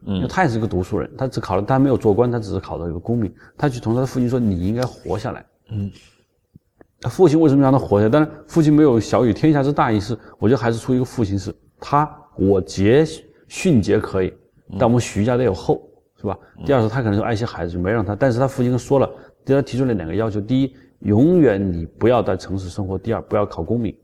A: 嗯，
B: 因为他也是个读书人，他只考了，他没有做官，他只是考到一个功名，他去同他的父亲说：“你应该活下来。”
A: 嗯，他
B: 父亲为什么让他活下来？当然，父亲没有小雨天下之大义是，我觉得还是出于一个父亲是，他我节训节可以，但我们徐家得有后，是吧？第二是，他可能说爱惜孩子就没让他，但是他父亲说了，对他提出了两个要求：第一，永远你不要在城市生活；第二，不要考功名。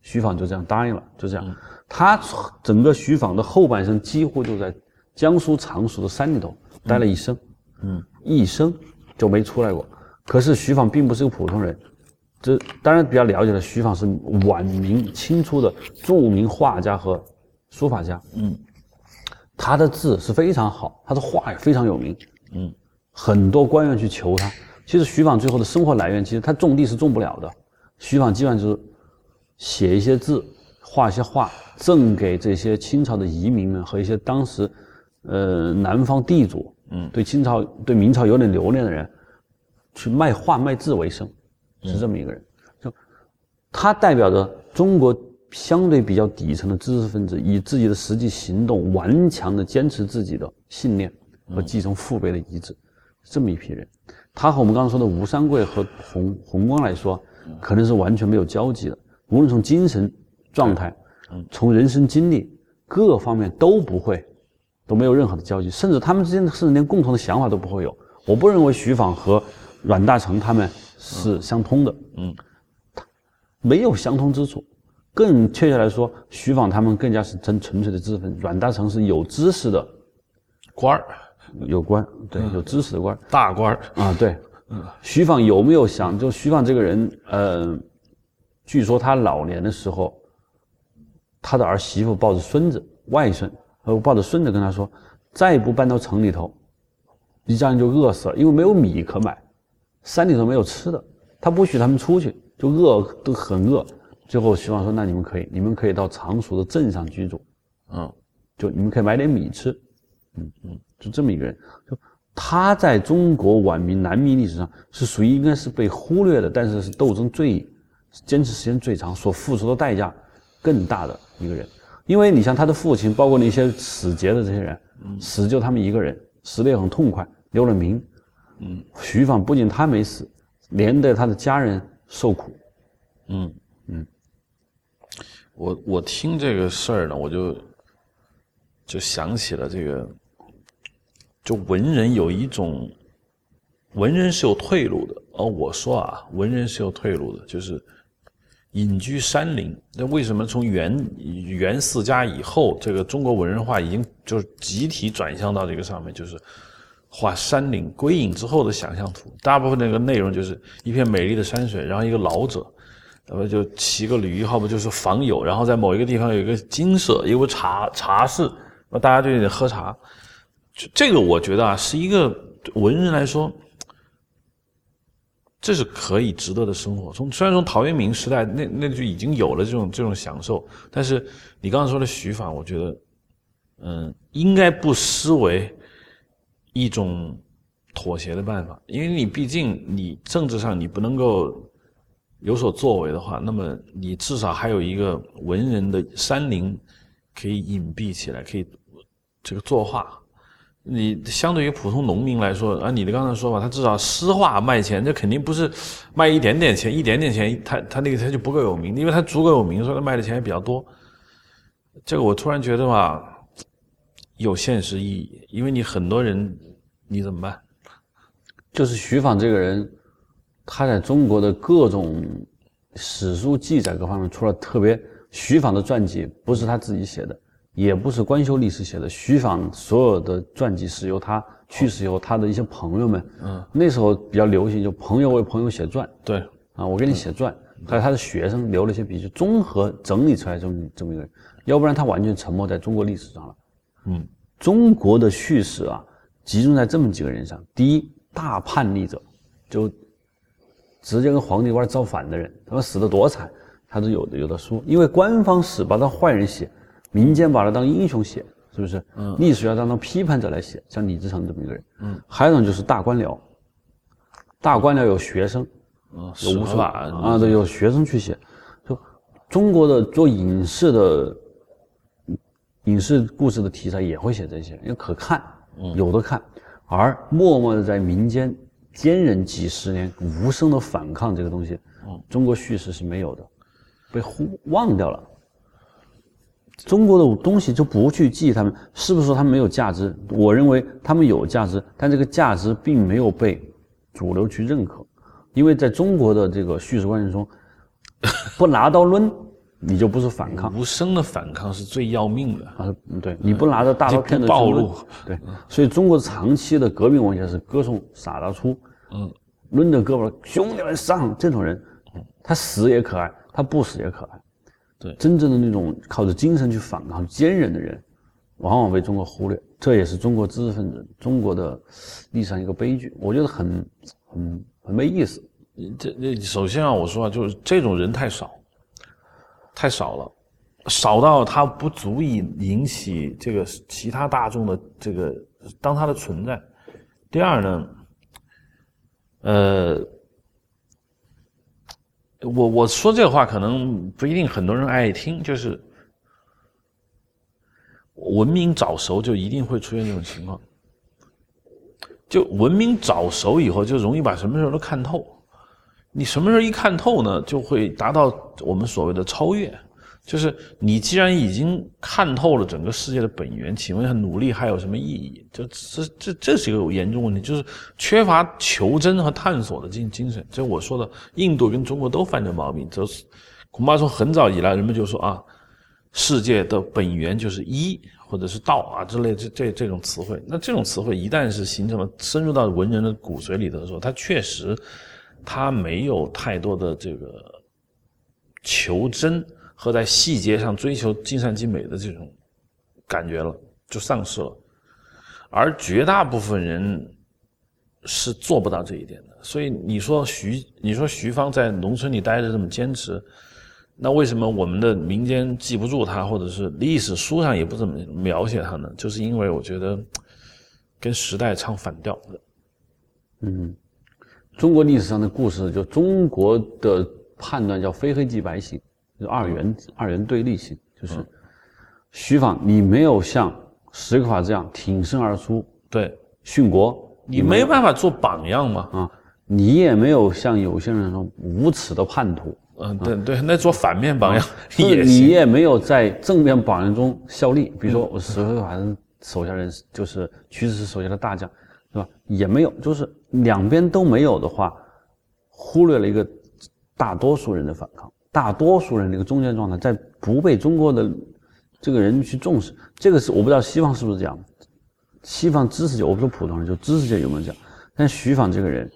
B: 徐舫就这样答应了，就这样。他整个徐舫的后半生几乎就在江苏常熟的山里头待了一生，
A: 嗯，
B: 一生就没出来过。可是徐舫并不是个普通人，这当然比较了解的，徐舫是晚明清初的著名画家和书法家，
A: 嗯，
B: 他的字是非常好，他的画也非常有名，
A: 嗯，
B: 很多官员去求他。其实徐舫最后的生活来源，其实他种地是种不了的，徐舫基本上就是写一些字。画一些画赠给这些清朝的移民们和一些当时，呃，南方地主，
A: 嗯，
B: 对清朝、对明朝有点留恋的人，去卖画卖字为生，是这么一个人。就他代表着中国相对比较底层的知识分子，以自己的实际行动顽强的坚持自己的信念和继承父辈的遗志，这么一批人。他和我们刚刚说的吴三桂和洪洪光来说，可能是完全没有交集的，无论从精神。状态，从人生经历各方面都不会，都没有任何的交集，甚至他们之间甚至连共同的想法都不会有。我不认为徐舫和阮大铖他们是相通的，
A: 嗯，他
B: 没有相通之处。更确切来说，徐舫他们更加是真纯粹的知识分子，阮大铖是有知识的
A: 官儿，
B: 有官，对，有知识的官，
A: 大官儿
B: 啊，对，徐舫有没有想，就徐舫这个人，呃，据说他老年的时候。他的儿媳妇抱着孙子、外孙，然后抱着孙子跟他说：“再不搬到城里头，一家人就饿死了，因为没有米可买，山里头没有吃的，他不许他们出去，就饿都很饿。最后徐望说：‘那你们可以，你们可以到常熟的镇上居住。’
A: 嗯，
B: 就你们可以买点米吃，嗯嗯，就这么一个人，就他在中国晚明、南明历史上是属于应该是被忽略的，但是是斗争最坚持时间最长、所付出的代价更大的一个人。因为你像他的父亲，包括那些死节的这些人，死就他们一个人，死的也很痛快，留了名。嗯，徐晃不仅他没死，连带他的家人受苦。
A: 嗯嗯，我我听这个事儿呢，我就就想起了这个，就文人有一种，文人是有退路的。哦，我说啊，文人是有退路的，就是隐居山林。那为什么从元元四家以后，这个中国文人画已经就是集体转向到这个上面，就是画山林归隐之后的想象图。大部分那个内容就是一片美丽的山水，然后一个老者。那么就骑个驴，要不就是访友，然后在某一个地方有一个金舍，有个茶茶室，那大家就得喝茶。这个，我觉得啊，是一个文人来说，这是可以值得的生活。从虽然从陶渊明时代那那就已经有了这种这种享受，但是你刚刚说的徐法，我觉得，嗯，应该不失为一种妥协的办法，因为你毕竟你政治上你不能够。有所作为的话，那么你至少还有一个文人的山林可以隐蔽起来，可以这个作画。你相对于普通农民来说，按你的刚才说法，他至少诗画卖钱，这肯定不是卖一点点钱，一点点钱，他他那个他就不够有名，因为他足够有名，所以他卖的钱也比较多。这个我突然觉得吧，有现实意义，因为你很多人你怎么办？
B: 就是徐舫这个人。他在中国的各种史书记载各方面，除了特别徐舫的传记不是他自己写的，也不是官修历史写的，徐舫所有的传记是由他去世以后，他的一些朋友们，嗯，那时候比较流行，就朋友为朋友写传，
A: 对，
B: 啊，我给你写传，还有他的学生留了一些笔记，综合整理出来这么这么一个人，要不然他完全沉没在中国历史上了，嗯，中国的叙事啊，集中在这么几个人上，第一大叛逆者，就。直接跟皇帝一块造反的人，他们死的多惨，他都有的有的说。因为官方史把他坏人写，民间把他当英雄写，是不是？嗯。历史要当成批判者来写，像李自成这么一个人。嗯。还有一种就是大官僚，大官僚有学生，
A: 嗯，有无数啊，
B: 对，有学生去写。就中国的做影视的，影视故事的题材也会写这些，因为可看，有的看，而默默的在民间。坚忍几十年，无声的反抗这个东西，中国叙事是没有的，被忽忘掉了。中国的东西就不去记他们，是不是说他们没有价值？我认为他们有价值，但这个价值并没有被主流去认可，因为在中国的这个叙事观念中，不拿刀抡。你就不是反抗，
A: 无声的反抗是最要命的
B: 啊！对，你不拿着大刀片子
A: 暴露，
B: 对，所以中国长期的革命文学是歌颂傻大粗，嗯，抡着胳膊兄弟们上这种人，他死也可爱，他不死也可爱，
A: 对，
B: 真正的那种靠着精神去反抗、坚韧的人，往往被中国忽略，这也是中国知识分子、中国的历史上一个悲剧，我觉得很很很没意思。
A: 这这首先啊，我说啊，就是这种人太少。太少了，少到他不足以引起这个其他大众的这个当他的存在。第二呢，呃，我我说这话可能不一定很多人爱听，就是文明早熟就一定会出现这种情况，就文明早熟以后就容易把什么事都看透。你什么时候一看透呢，就会达到我们所谓的超越。就是你既然已经看透了整个世界的本源，请问努力还有什么意义？就这这这是一个严重问题，就是缺乏求真和探索的精精神。就我说的，印度跟中国都犯这毛病。就是恐怕从很早以来，人们就说啊，世界的本源就是一或者是道啊之类这这这种词汇。那这种词汇一旦是形成了深入到文人的骨髓里头的时候，它确实。他没有太多的这个求真和在细节上追求尽善尽美的这种感觉了，就丧失了。而绝大部分人是做不到这一点的。所以你说徐，你说徐芳在农村里待着这么坚持，那为什么我们的民间记不住他，或者是历史书上也不怎么描写他呢？就是因为我觉得跟时代唱反调的。
B: 嗯，中国历史上的故事，就中国的判断叫非黑即白型，二元二元对立性，就是徐晃，你没有像史可法这样挺身而出
A: 对
B: 殉国，
A: 你没办法做榜样嘛。
B: 啊，你也没有像有些人说无耻的叛徒，
A: 嗯，对对，那做反面榜样
B: 就是你
A: 也
B: 没有在正面榜样中效力。比如说，我史可法手下人，就是屈指是手下的大将，是吧？也没有，就是两边都没有的话，忽略了一个大多数人的反抗，大多数人的一个中间状态，在不被中国的这个人去重视。这个是我不知道西方是不是这样，西方知识界，我不说普通人，就知识界有没有这样？但徐晃这个人，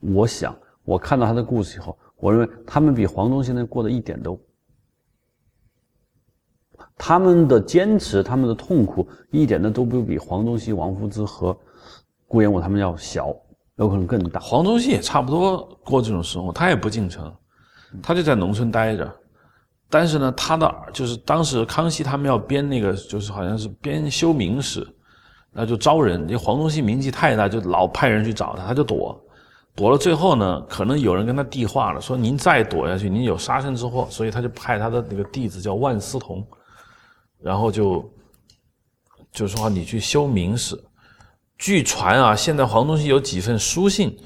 B: 我想我看到他的故事以后，我认为他们比黄忠现在过得一点都。他们的坚持，他们的痛苦，一点的都不比黄宗羲、王夫之和顾炎武他们要小，有可能更大。
A: 黄宗羲也差不多过这种生活，他也不进城，他就在农村待着。但是呢，他的就是当时康熙他们要编那个，就是好像是编修明史，那就招人。因为黄宗羲名气太大，就老派人去找他，他就躲。躲了最后呢，可能有人跟他递话了，说您再躲下去，您有杀身之祸，所以他就派他的那个弟子叫万思同，然后就就说你去修明史。据传啊，现在黄宗羲有几份书信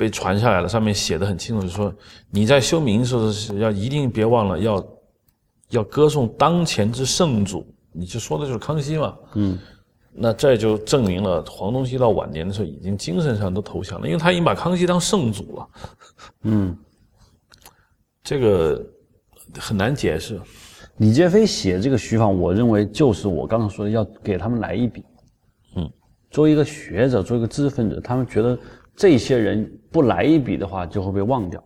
A: 被传下来了，上面写的很清楚，就说你在修明的时候要一定别忘了要要歌颂当前之圣主，你就说的就是康熙嘛。
B: 嗯，
A: 那这就证明了黄宗羲到晚年的时候已经精神上都投降了，因为他已经把康熙当圣主了。
B: 嗯，
A: 这个很难解释。
B: 李杰飞写这个徐晃，我认为就是我刚刚说的，要给他们来一笔。
A: 嗯，
B: 作为一个学者，作为一个知识分子，他们觉得这些人不来一笔的话，就会被忘掉，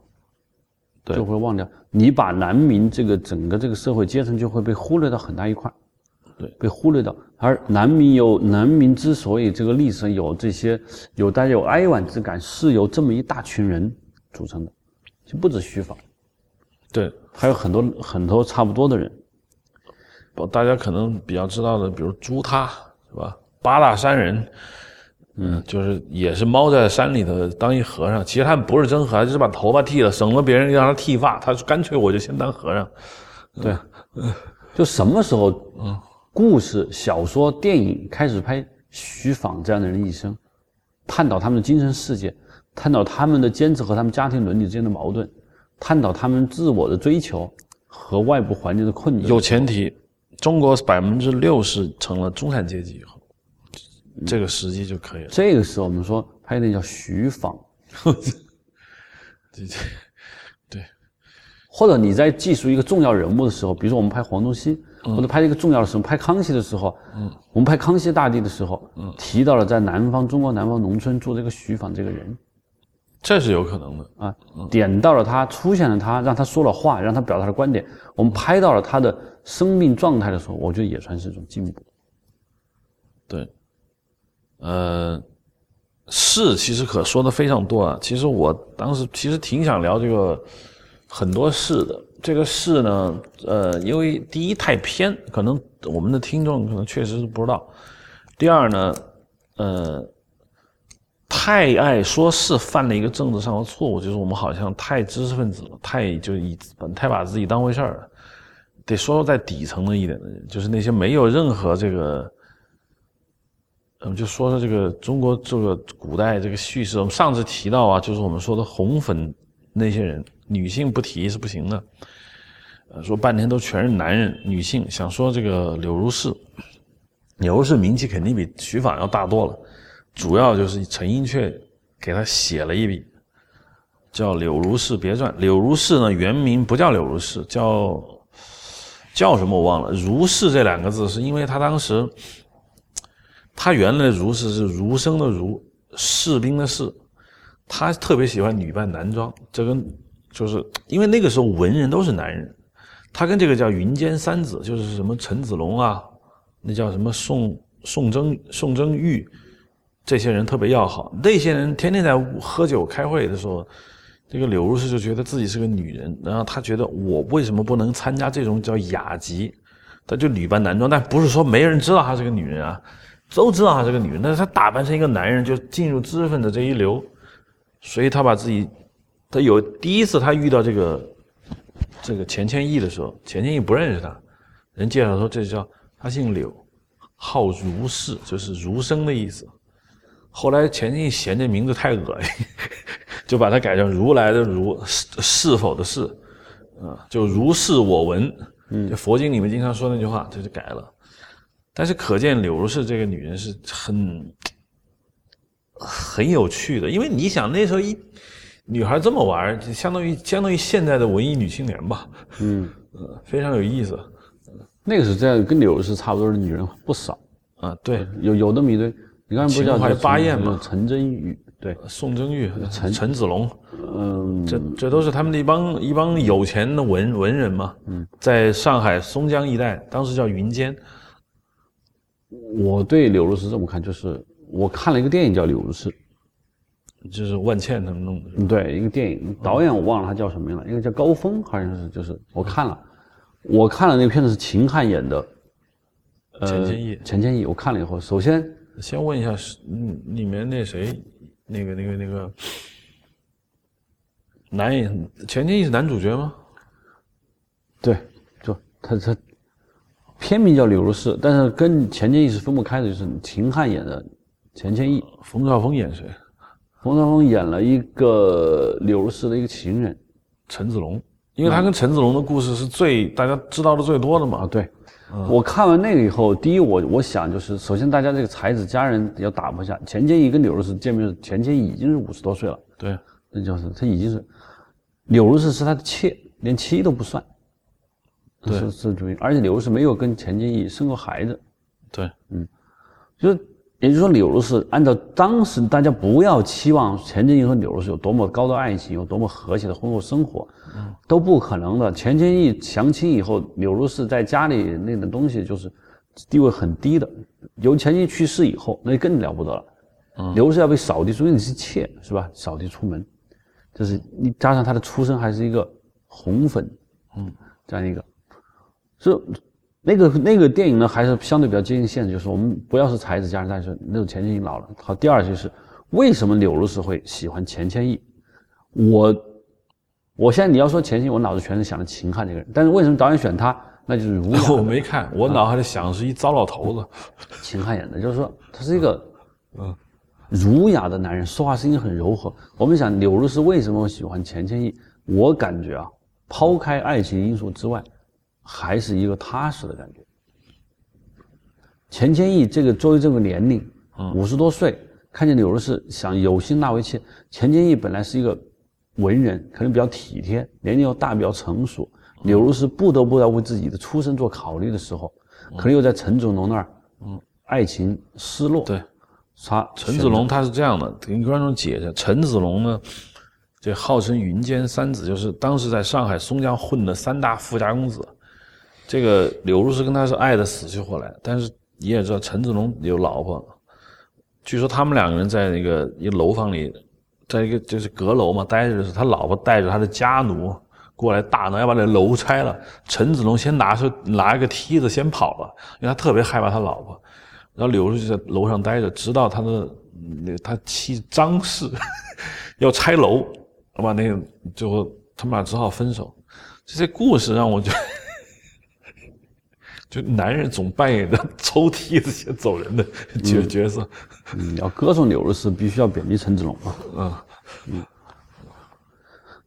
A: 对
B: 就会忘掉。你把南明这个整个这个社会阶层就会被忽略到很大一块，
A: 对
B: 被忽略到。而南明有南明之所以这个历史上有这些有大家有哀婉之感，是由这么一大群人组成的，就不止徐晃，
A: 对，
B: 还有很多很多差不多的人。
A: 不大家可能比较知道的，比如朱他是吧？八大山人，嗯，就是也是猫在山里头当一和尚。其实他们不是真和尚，就是把头发剃了，省了别人让他剃发，他干脆我就先当和尚。
B: 对，就什么时候，故事、小说、电影开始拍徐晃这样的人一生，探讨他们的精神世界，探讨他们的坚持和他们家庭伦理之间的矛盾，探讨他们自我的追求和外部环境的困境。
A: 有前提，中国百分之六十成了中产阶级以后，这个时机就可以了。
B: 这个时候，我们说拍那叫徐晃，
A: 这这
B: 或者你在记述一个重要人物的时候，比如说我们拍黄宗羲，
A: 嗯
B: 或者拍一个重要的时候，拍康熙的时候，嗯，我们拍康熙大帝的时候，嗯，提到了在南方中国南方农村住这个徐晃这个人，
A: 这是有可能的。
B: 啊，点到了他，出现了他，让他说了话，让他表达了观点。我们拍到了他的生命状态的时候，我觉得也算是一种进步。
A: 对，呃，是其实可说的非常多啊。其实我当时其实挺想聊这个很多事的。这个事呢，呃，因为第一太偏，可能我们的听众可能确实是不知道；第二呢，呃，太爱说是犯了一个政治上的错误，就是我们好像太知识分子了，太就以太把自己当回事儿了。得说说在底层的一点的人，就是那些没有任何这个。我们就说说这个中国这个古代这个叙事，我们上次提到啊，就是我们说的红粉那些人，女性不提是不行的。呃，说半天都全是男人，女性想说这个柳如是，柳如是名气肯定比徐晃要大多了，主要就是陈寅恪给他写了一笔，叫《柳如是别传》。柳如是呢原名不叫柳如是，叫叫什么我忘了。如是这两个字是因为他当时。他原来的儒是是儒生的儒，士兵的士，他特别喜欢女扮男装，这跟就是因为那个时候文人都是男人，他跟这个叫云间三子，就是什么陈子龙啊，那叫什么宋宋征宋征玉，这些人特别要好，那些人天天在喝酒开会的时候，这个柳如是就觉得自己是个女人，然后她觉得我为什么不能参加这种叫雅集？她就女扮男装，但不是说没人知道她是个女人啊，都知道她是个女人，但是她打扮成一个男人就进入知识分子这一流，所以她把自己，她有第一次她遇到这个这个钱谦益的时候，钱谦益不认识她，人介绍说这叫他姓柳，号如是，就是儒生的意思。后来钱谦益嫌这名字太恶心。就把它改成如来的如是是否的是，啊，就如是我闻。嗯，就佛经里面经常说那句话，这就改了。但是可见柳如是这个女人是很很有趣的，因为你想那时候一女孩这么玩，就相当于相当于现在的文艺女青年吧。嗯，呃，非常有意思。
B: 那个时候这样跟柳如是差不多的女人不少
A: 啊。对，
B: 有有那么一堆。你刚才不是叫
A: 八艳吗？
B: 陈真玉。对，
A: 宋真玉、陈陈子龙，嗯，这这都是他们的一帮一帮有钱的文文人嘛。嗯，在上海松江一带，当时叫云间。
B: 我对柳如是这么看，就是我看了一个电影叫《柳如是》，
A: 就是万茜他们弄的。嗯，
B: 对，一个电影导演我忘了他叫什么名了，应该叫高峰，好像是，就是我看了，我看了那个片子是秦汉演的，
A: 钱谦益，
B: 钱谦益，我看了以后，首先
A: 先问一下，是嗯，里面那谁？那个、那个、那个男演钱谦益是男主角吗？
B: 对，就他他片名叫柳如是，但是跟钱谦益是分不开的，就是秦汉演的钱谦益，
A: 冯绍峰演谁？
B: 冯绍峰演了一个柳如是的一个情人
A: 陈子龙，因为他跟陈子龙的故事是最大家知道的最多的嘛。
B: 啊，对。我看完那个以后，第一，我我想就是，首先大家这个才子佳人要打破一下。钱谦益跟柳如是见面时，钱谦益已经是五十多岁了。
A: 对，
B: 那就是他已经是柳如是是他的妾，连妻都不算。是是主意，而且柳如是没有跟钱谦益生过孩子。
A: 对，嗯，
B: 就是。也就是说，柳如是按照当时大家不要期望钱谦益和柳如是有多么高的爱情，有多么和谐的婚后生活，都不可能的。钱谦益降亲以后，柳如是在家里那点东西就是地位很低的。由钱谦益去世以后，那就更了不得了。柳如是要被扫地出门，你是妾是吧？扫地出门，就是你加上他的出身还是一个红粉，嗯，这样一个，所以。那个那个电影呢，还是相对比较接近现实，就是我们不要是才子佳人，但是那种钱谦益老了。好，第二就是为什么柳如是会喜欢钱谦益？我我现在你要说钱谦益，我脑子全是想着秦汉这个人，但是为什么导演选他？那就是儒雅。
A: 我没看，我脑海里想的是一糟老头子，
B: 秦汉演的，就是说他是一个 嗯儒雅的男人，说话声音很柔和。我们想柳如是为什么会喜欢钱谦益？我感觉啊，抛开爱情因素之外。还是一个踏实的感觉。钱谦益这个作为这个年龄，五十多岁，看见柳如是想有心纳为妾。钱谦益本来是一个文人，可能比较体贴，年龄又大，比较成熟。柳如是不得不要为自己的出身做考虑的时候，可能又在陈子龙那儿，嗯，爱情失落。
A: 对，他陈子龙他是这样的，给观众解释：陈子龙呢，这号称云间三子，就是当时在上海松江混的三大富家公子。这个柳如是跟他是爱的死去活来，但是你也知道陈子龙有老婆，据说他们两个人在那个一楼房里，在一个就是阁楼嘛待着的时候，他老婆带着他的家奴过来大闹，要把那楼拆了。陈子龙先拿出拿一个梯子先跑了，因为他特别害怕他老婆。然后柳如是在楼上待着，直到他的那他妻张氏要拆楼，把那个最后他们俩只好分手。这些故事让我觉得。就男人总扮演着抽梯子先走人的角角色，
B: 嗯，要歌颂柳如是，必须要贬低陈子龙嘛，嗯。嗯，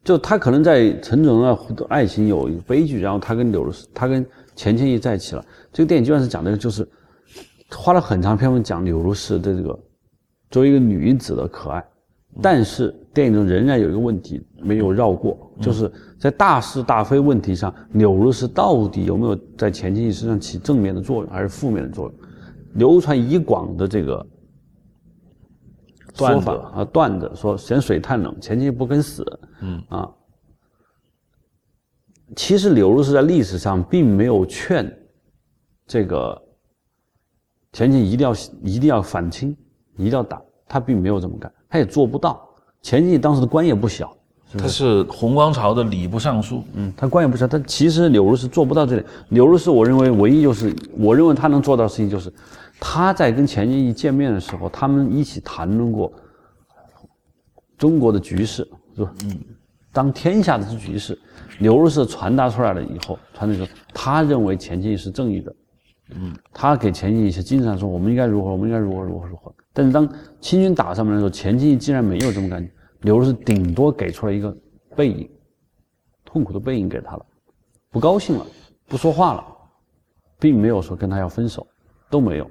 B: 就他可能在陈子龙的爱情有一悲剧，然后他跟柳如是，他跟钱谦益在一起了。这个电影基本上是讲的就是花了很长篇幅讲柳如是的这个作为一个女子的可爱。但是电影中仍然有一个问题没有绕过，就是在大是大非问题上，柳如是到底有没有在钱谦益身上起正面的作用，还是负面的作用？流传已广的这个说法啊，段子说嫌水太冷，钱谦益不肯死。嗯啊，其实柳如是在历史上并没有劝这个钱谦益一定要一定要反清，一定要打，他并没有这么干。他也做不到。钱谦益当时的官也不小，
A: 他是洪光朝的礼部尚书，
B: 嗯，他官也不小，他其实柳如是做不到这点。柳如是，我认为唯一就是，我认为他能做到的事情就是，他在跟钱谦益见面的时候，他们一起谈论过中国的局势，是吧？嗯，当天下的局势，柳如是传达出来了以后，传达说，他认为钱谦益是正义的，嗯，他给钱谦益一些精神上说，我们应该如何，我们应该如何如何如何。但是当清军打上门的时候，钱谦益竟然没有这么感觉，柳如是顶多给出了一个背影。痛苦的背影给他了，不高兴了，不说话了，并没有说跟他要分手，都没有。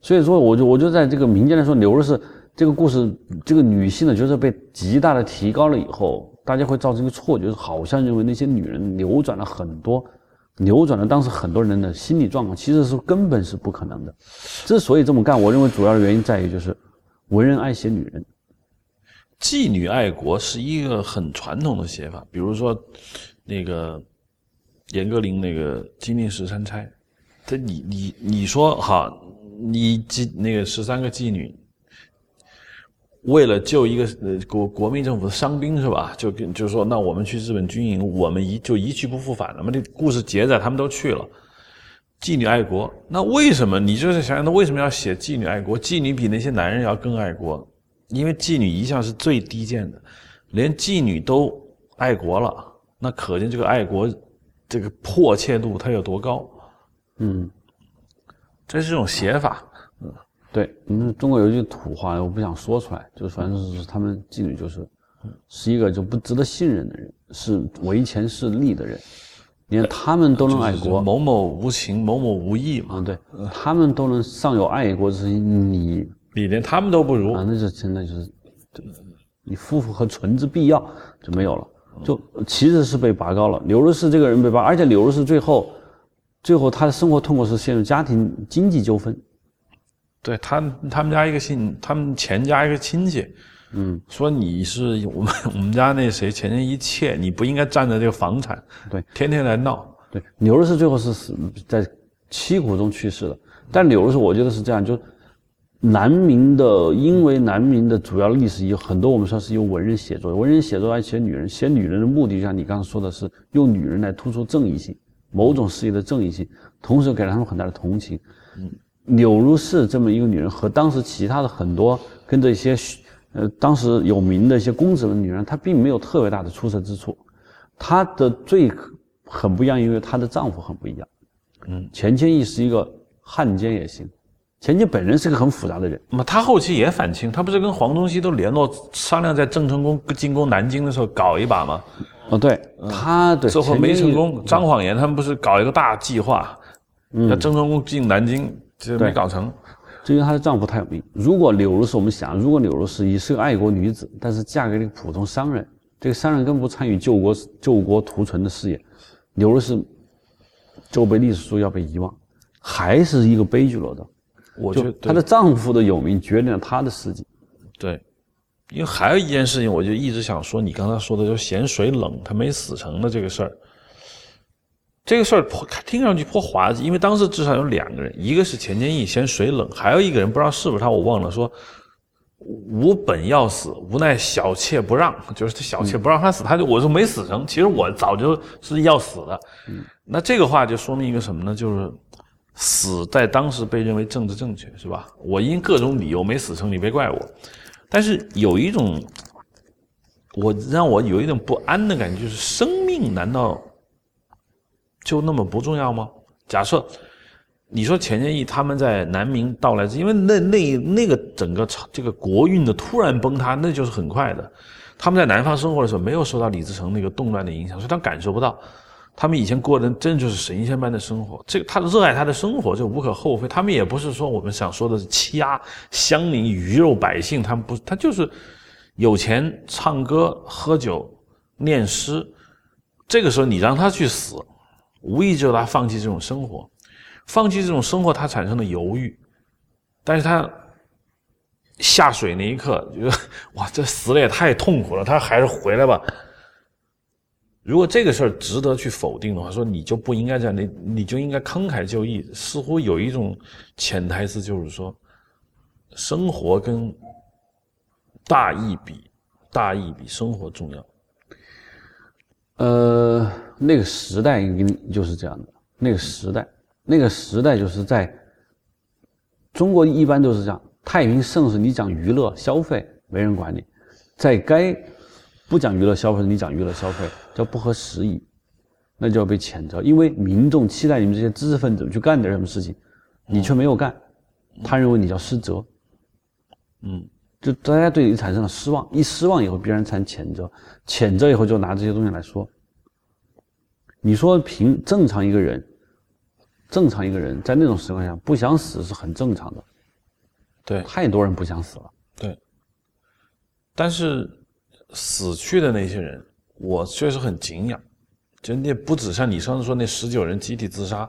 B: 所以说，我就我就在这个民间来说，刘如是这个故事，这个女性的角色被极大的提高了以后，大家会造成一个错觉，是好像认为那些女人扭转了很多，扭转了当时很多人的心理状况，其实是根本是不可能的。之所以这么干，我认为主要的原因在于就是文人爱写女人。
A: 妓女爱国是一个很传统的写法，比如说那个严歌苓那个《金陵十三钗》，这你你你说哈，你妓那个十三个妓女为了救一个呃国国民政府的伤兵是吧？就跟就是说，那我们去日本军营，我们一就一去不复返了嘛。这故事结在他们都去了，妓女爱国，那为什么你就是想想，那为什么要写妓女爱国？妓女比那些男人要更爱国。因为妓女一向是最低贱的，连妓女都爱国了，那可见这个爱国这个迫切度它有多高。
B: 嗯，
A: 这是一种写法。
B: 嗯，对，我们中国有一句土话，我不想说出来，就反正是他们妓女就是是一个就不值得信任的人，是唯钱是利的人，连他们都能爱国，
A: 某某无情，某某无义嘛。
B: 嗯，对，他们都能尚有爱国之心，你。
A: 你连他们都不如
B: 啊！那就真的就是，你夫妇和存之必要就没有了，就其实是被拔高了。柳如是这个人被拔，而且柳如是最后，最后他的生活痛苦是陷入家庭经济纠纷。
A: 对他，他们家一个亲，他们钱家一个亲戚，嗯，说你是我们我们家那谁钱家一妾，你不应该占着这个房产，
B: 对，
A: 天天来闹。
B: 对，柳如是最后是死在凄苦中去世的。但柳如是我觉得是这样，就。南明的，因为南明的主要历史有很多，我们说是由文人写作，文人写作爱写女人，写女人的目的，就像你刚刚说的是用女人来突出正义性，某种事业的正义性，同时给了他们很大的同情。嗯，柳如是这么一个女人，和当时其他的很多跟这些，呃，当时有名的一些公子的女人，她并没有特别大的出色之处。她的最很不一样，因为她的丈夫很不一样。嗯，钱谦益是一个汉奸也行。钱谦本人是个很复杂的人，
A: 那么他后期也反清，他不是跟黄宗羲都联络商量，在郑成功进攻南京的时候搞一把吗？
B: 哦，对，他对
A: 最后没成功。张谎言他们不是搞一个大计划，要郑成功进南京，这没搞成。
B: 就因为她的丈夫太有名。如果柳如是，我们想，如果柳如是也是个爱国女子，但是嫁给了一个普通商人，这个商人根本不参与救国救国图存的事业，柳如是就被历史书要被遗忘，还是一个悲剧落到。
A: 我觉得
B: 她的丈夫的有名决定了她的事迹。
A: 对，因为还有一件事情，我就一直想说，你刚才说的就咸水冷，她没死成的这个事儿。这个事儿听上去颇滑稽，因为当时至少有两个人，一个是钱谦益嫌水冷，还有一个人不知道是不是他，我忘了说，吾本要死，无奈小妾不让，就是他小妾不让他死，他就我就没死成，其实我早就是要死的。那这个话就说明一个什么呢？就是。死在当时被认为政治正确，是吧？我因各种理由没死成，你别怪我。但是有一种，我让我有一种不安的感觉，就是生命难道就那么不重要吗？假设你说钱谦益他们在南明到来，因为那那那个整个这个国运的突然崩塌，那就是很快的。他们在南方生活的时候，没有受到李自成那个动乱的影响，所以他感受不到。他们以前过的真就是神仙般的生活，这个他热爱他的生活，这无可厚非。他们也不是说我们想说的是欺压乡邻、鱼肉百姓，他们不，他就是有钱唱歌、喝酒、念诗。这个时候你让他去死，无疑就他放弃这种生活，放弃这种生活，他产生了犹豫。但是他下水那一刻，觉得哇，这死了也太痛苦了，他还是回来吧。如果这个事儿值得去否定的话，说你就不应该这样，你你就应该慷慨就义。似乎有一种潜台词，就是说，生活跟大义比，大义比生活重要？
B: 呃，那个时代就是这样的。那个时代，那个时代就是在中国一般都是这样。太平盛世，你讲娱乐消费，没人管你；在该不讲娱乐消费，你讲娱乐消费，叫不合时宜，那就要被谴责。因为民众期待你们这些知识分子去干点什么事情，你却没有干，他认为你叫失责。嗯，就大家对你产生了失望，一失望以后必然产谴责，谴责以后就拿这些东西来说。你说平正常一个人，正常一个人在那种情况下不想死是很正常的。
A: 对，
B: 太多人不想死了。
A: 对，但是死去的那些人，我确实很敬仰。就那不止像你上次说那十九人集体自杀，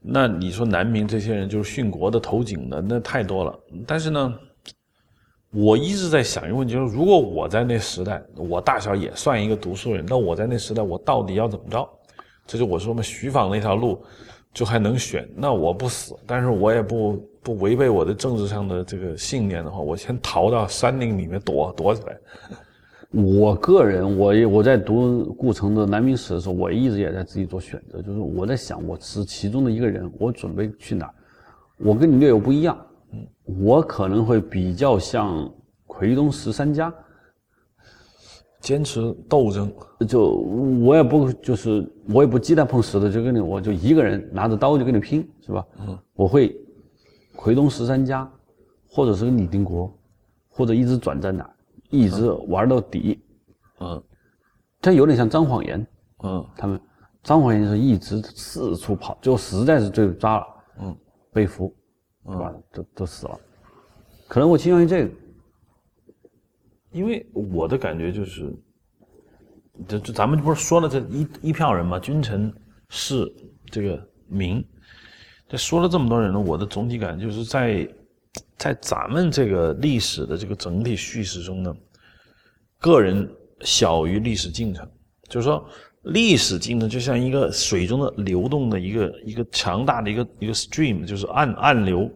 A: 那你说南明这些人就是殉国的、投井的，那太多了。但是呢。我一直在想一个问题，就是如果我在那时代，我大小也算一个读书人，那我在那时代，我到底要怎么着？这就我说嘛，徐舫那条路就还能选，那我不死，但是我也不不违背我的政治上的这个信念的话，我先逃到山林里面躲躲起来。
B: 我个人，我我在读顾城的南明史的时候，我一直也在自己做选择，就是我在想，我是其中的一个人，我准备去哪儿？我跟你略有不一样。我可能会比较像奎东十三家，
A: 坚持斗争，
B: 就我也不就是我也不鸡蛋碰石头，就跟你我就一个人拿着刀就跟你拼，是吧？嗯，我会奎东十三家，或者是个李定国，或者一直转战哪，一直玩到底。嗯，这有点像张谎言。嗯，他们张谎言是一直四处跑，最后实在是最后抓了。嗯，被俘。完了，都都死了，可能我倾向于这个，
A: 因为我的感觉就是，这这咱们不是说了这一一票人吗？君臣是这个民，这说了这么多人呢，我的总体感就是在在咱们这个历史的这个整体叙事中呢，个人小于历史进程，就是说。历史进程就像一个水中的流动的一个一个强大的一个一个 stream，就是暗暗流。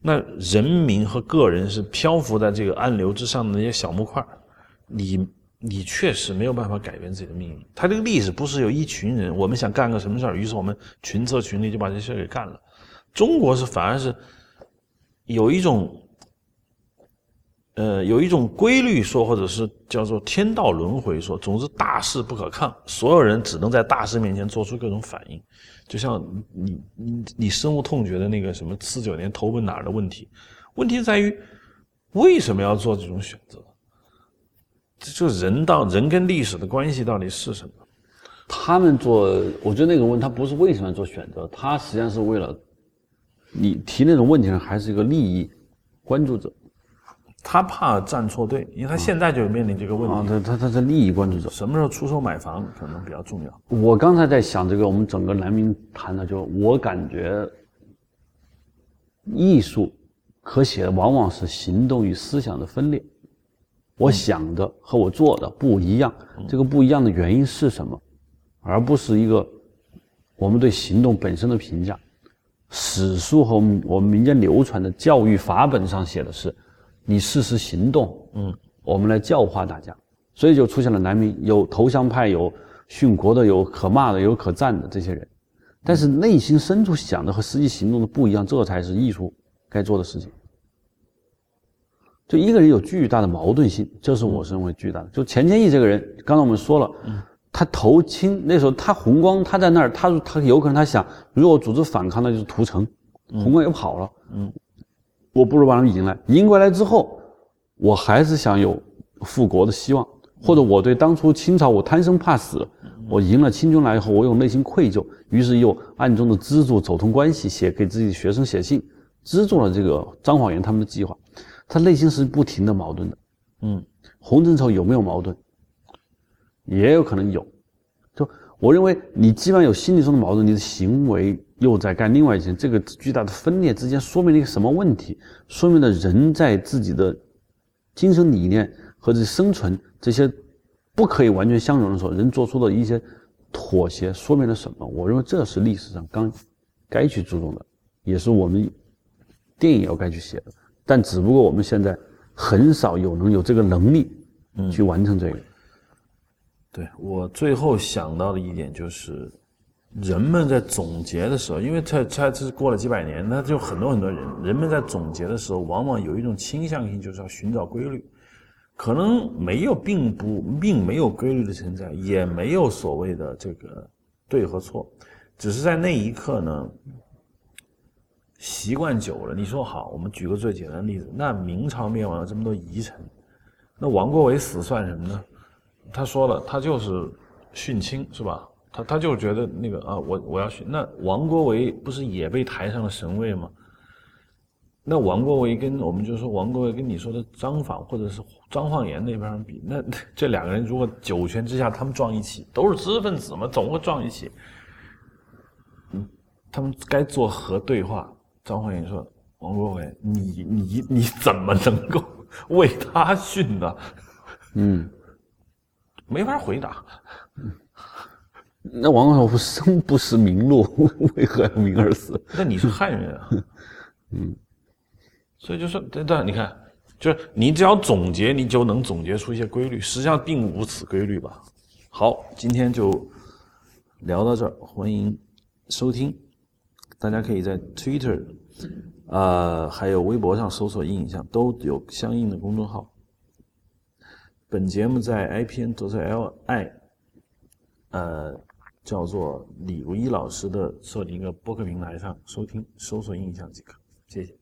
A: 那人民和个人是漂浮在这个暗流之上的那些小木块你你确实没有办法改变自己的命运。他这个历史不是有一群人，我们想干个什么事儿，于是我们群策群力就把这事给干了。中国是反而是有一种。呃，有一种规律说，或者是叫做天道轮回说，总之大势不可抗，所有人只能在大势面前做出各种反应，就像你你你深恶痛绝的那个什么四九年投奔哪儿的问题，问题在于为什么要做这种选择？这就人到人跟历史的关系到底是什么？
B: 他们做，我觉得那个问他不是为什么做选择，他实际上是为了你提那种问题呢，还是一个利益关注者。
A: 他怕站错队，因为他现在就面临这个问题。
B: 啊，他他他是利益关注者，
A: 什么时候出手买房可能比较重要。
B: 我刚才在想这个，我们整个南明谈的，就我感觉，艺术可写的往往是行动与思想的分裂。我想的和我做的不一样，这个不一样的原因是什么？而不是一个我们对行动本身的评价。史书和我们民间流传的教育法本上写的是。你适时行动，嗯，我们来教化大家，所以就出现了南明有投降派，有殉国的，有可骂的，有可赞的这些人，但是内心深处想的和实际行动的不一样，这才是艺术该做的事情。就一个人有巨大的矛盾性，这是我认为巨大的。就钱谦益这个人，刚才我们说了，他投亲那时候他红光他在那儿，他他有可能他想，如果组织反抗，那就是屠城，红光也跑了，嗯。我不如把他们迎来，引过来之后，我还是想有复国的希望，或者我对当初清朝我贪生怕死，我赢了清军来以后，我有内心愧疚，于是又暗中的资助走通关系，写给自己的学生写信，资助了这个张晃元他们的计划，他内心是不停的矛盾的，嗯，洪承畴有没有矛盾？也有可能有，就我认为你既然有心理上的矛盾，你的行为。又在干另外一件，这个巨大的分裂之间说明了一个什么问题？说明了人在自己的精神理念和这生存这些不可以完全相容的时候，人做出的一些妥协，说明了什么？我认为这是历史上刚该去注重的，也是我们电影要该去写的。但只不过我们现在很少有能有这个能力去完成这个。
A: 对我最后想到的一点就是，人们在总结的时候，因为他他这是过了几百年，那就很多很多人，人们在总结的时候，往往有一种倾向性，就是要寻找规律。可能没有，并不并没有规律的存在，也没有所谓的这个对和错，只是在那一刻呢，习惯久了。你说好，我们举个最简单的例子，那明朝灭亡了这么多遗臣，那王国维死算什么呢？他说了，他就是殉清，是吧？他他就觉得那个啊，我我要去。那王国维不是也被抬上了神位吗？那王国维跟我们就说王国维跟你说的张访或者是张焕炎那边比，那这两个人如果九泉之下他们撞一起，都是知识分子嘛，总会撞一起。嗯，他们该做何对话。张焕炎说：“王国维，你你你怎么能够为他殉呢？”
B: 嗯。
A: 没法回答。
B: 那王国维生不识名路，为何要名而死？
A: 那你是汉人啊。
B: 嗯。
A: 所以就说，对对，你看，就是你只要总结，你就能总结出一些规律。实际上并无此规律吧。好，今天就聊到这儿，欢迎收听。大家可以在 Twitter，呃，还有微博上搜索“印影像”，都有相应的公众号。本节目在 IPN 都在 LI，呃，叫做李如一老师的设立一个播客平台上收听，搜索“印象”即可。谢谢。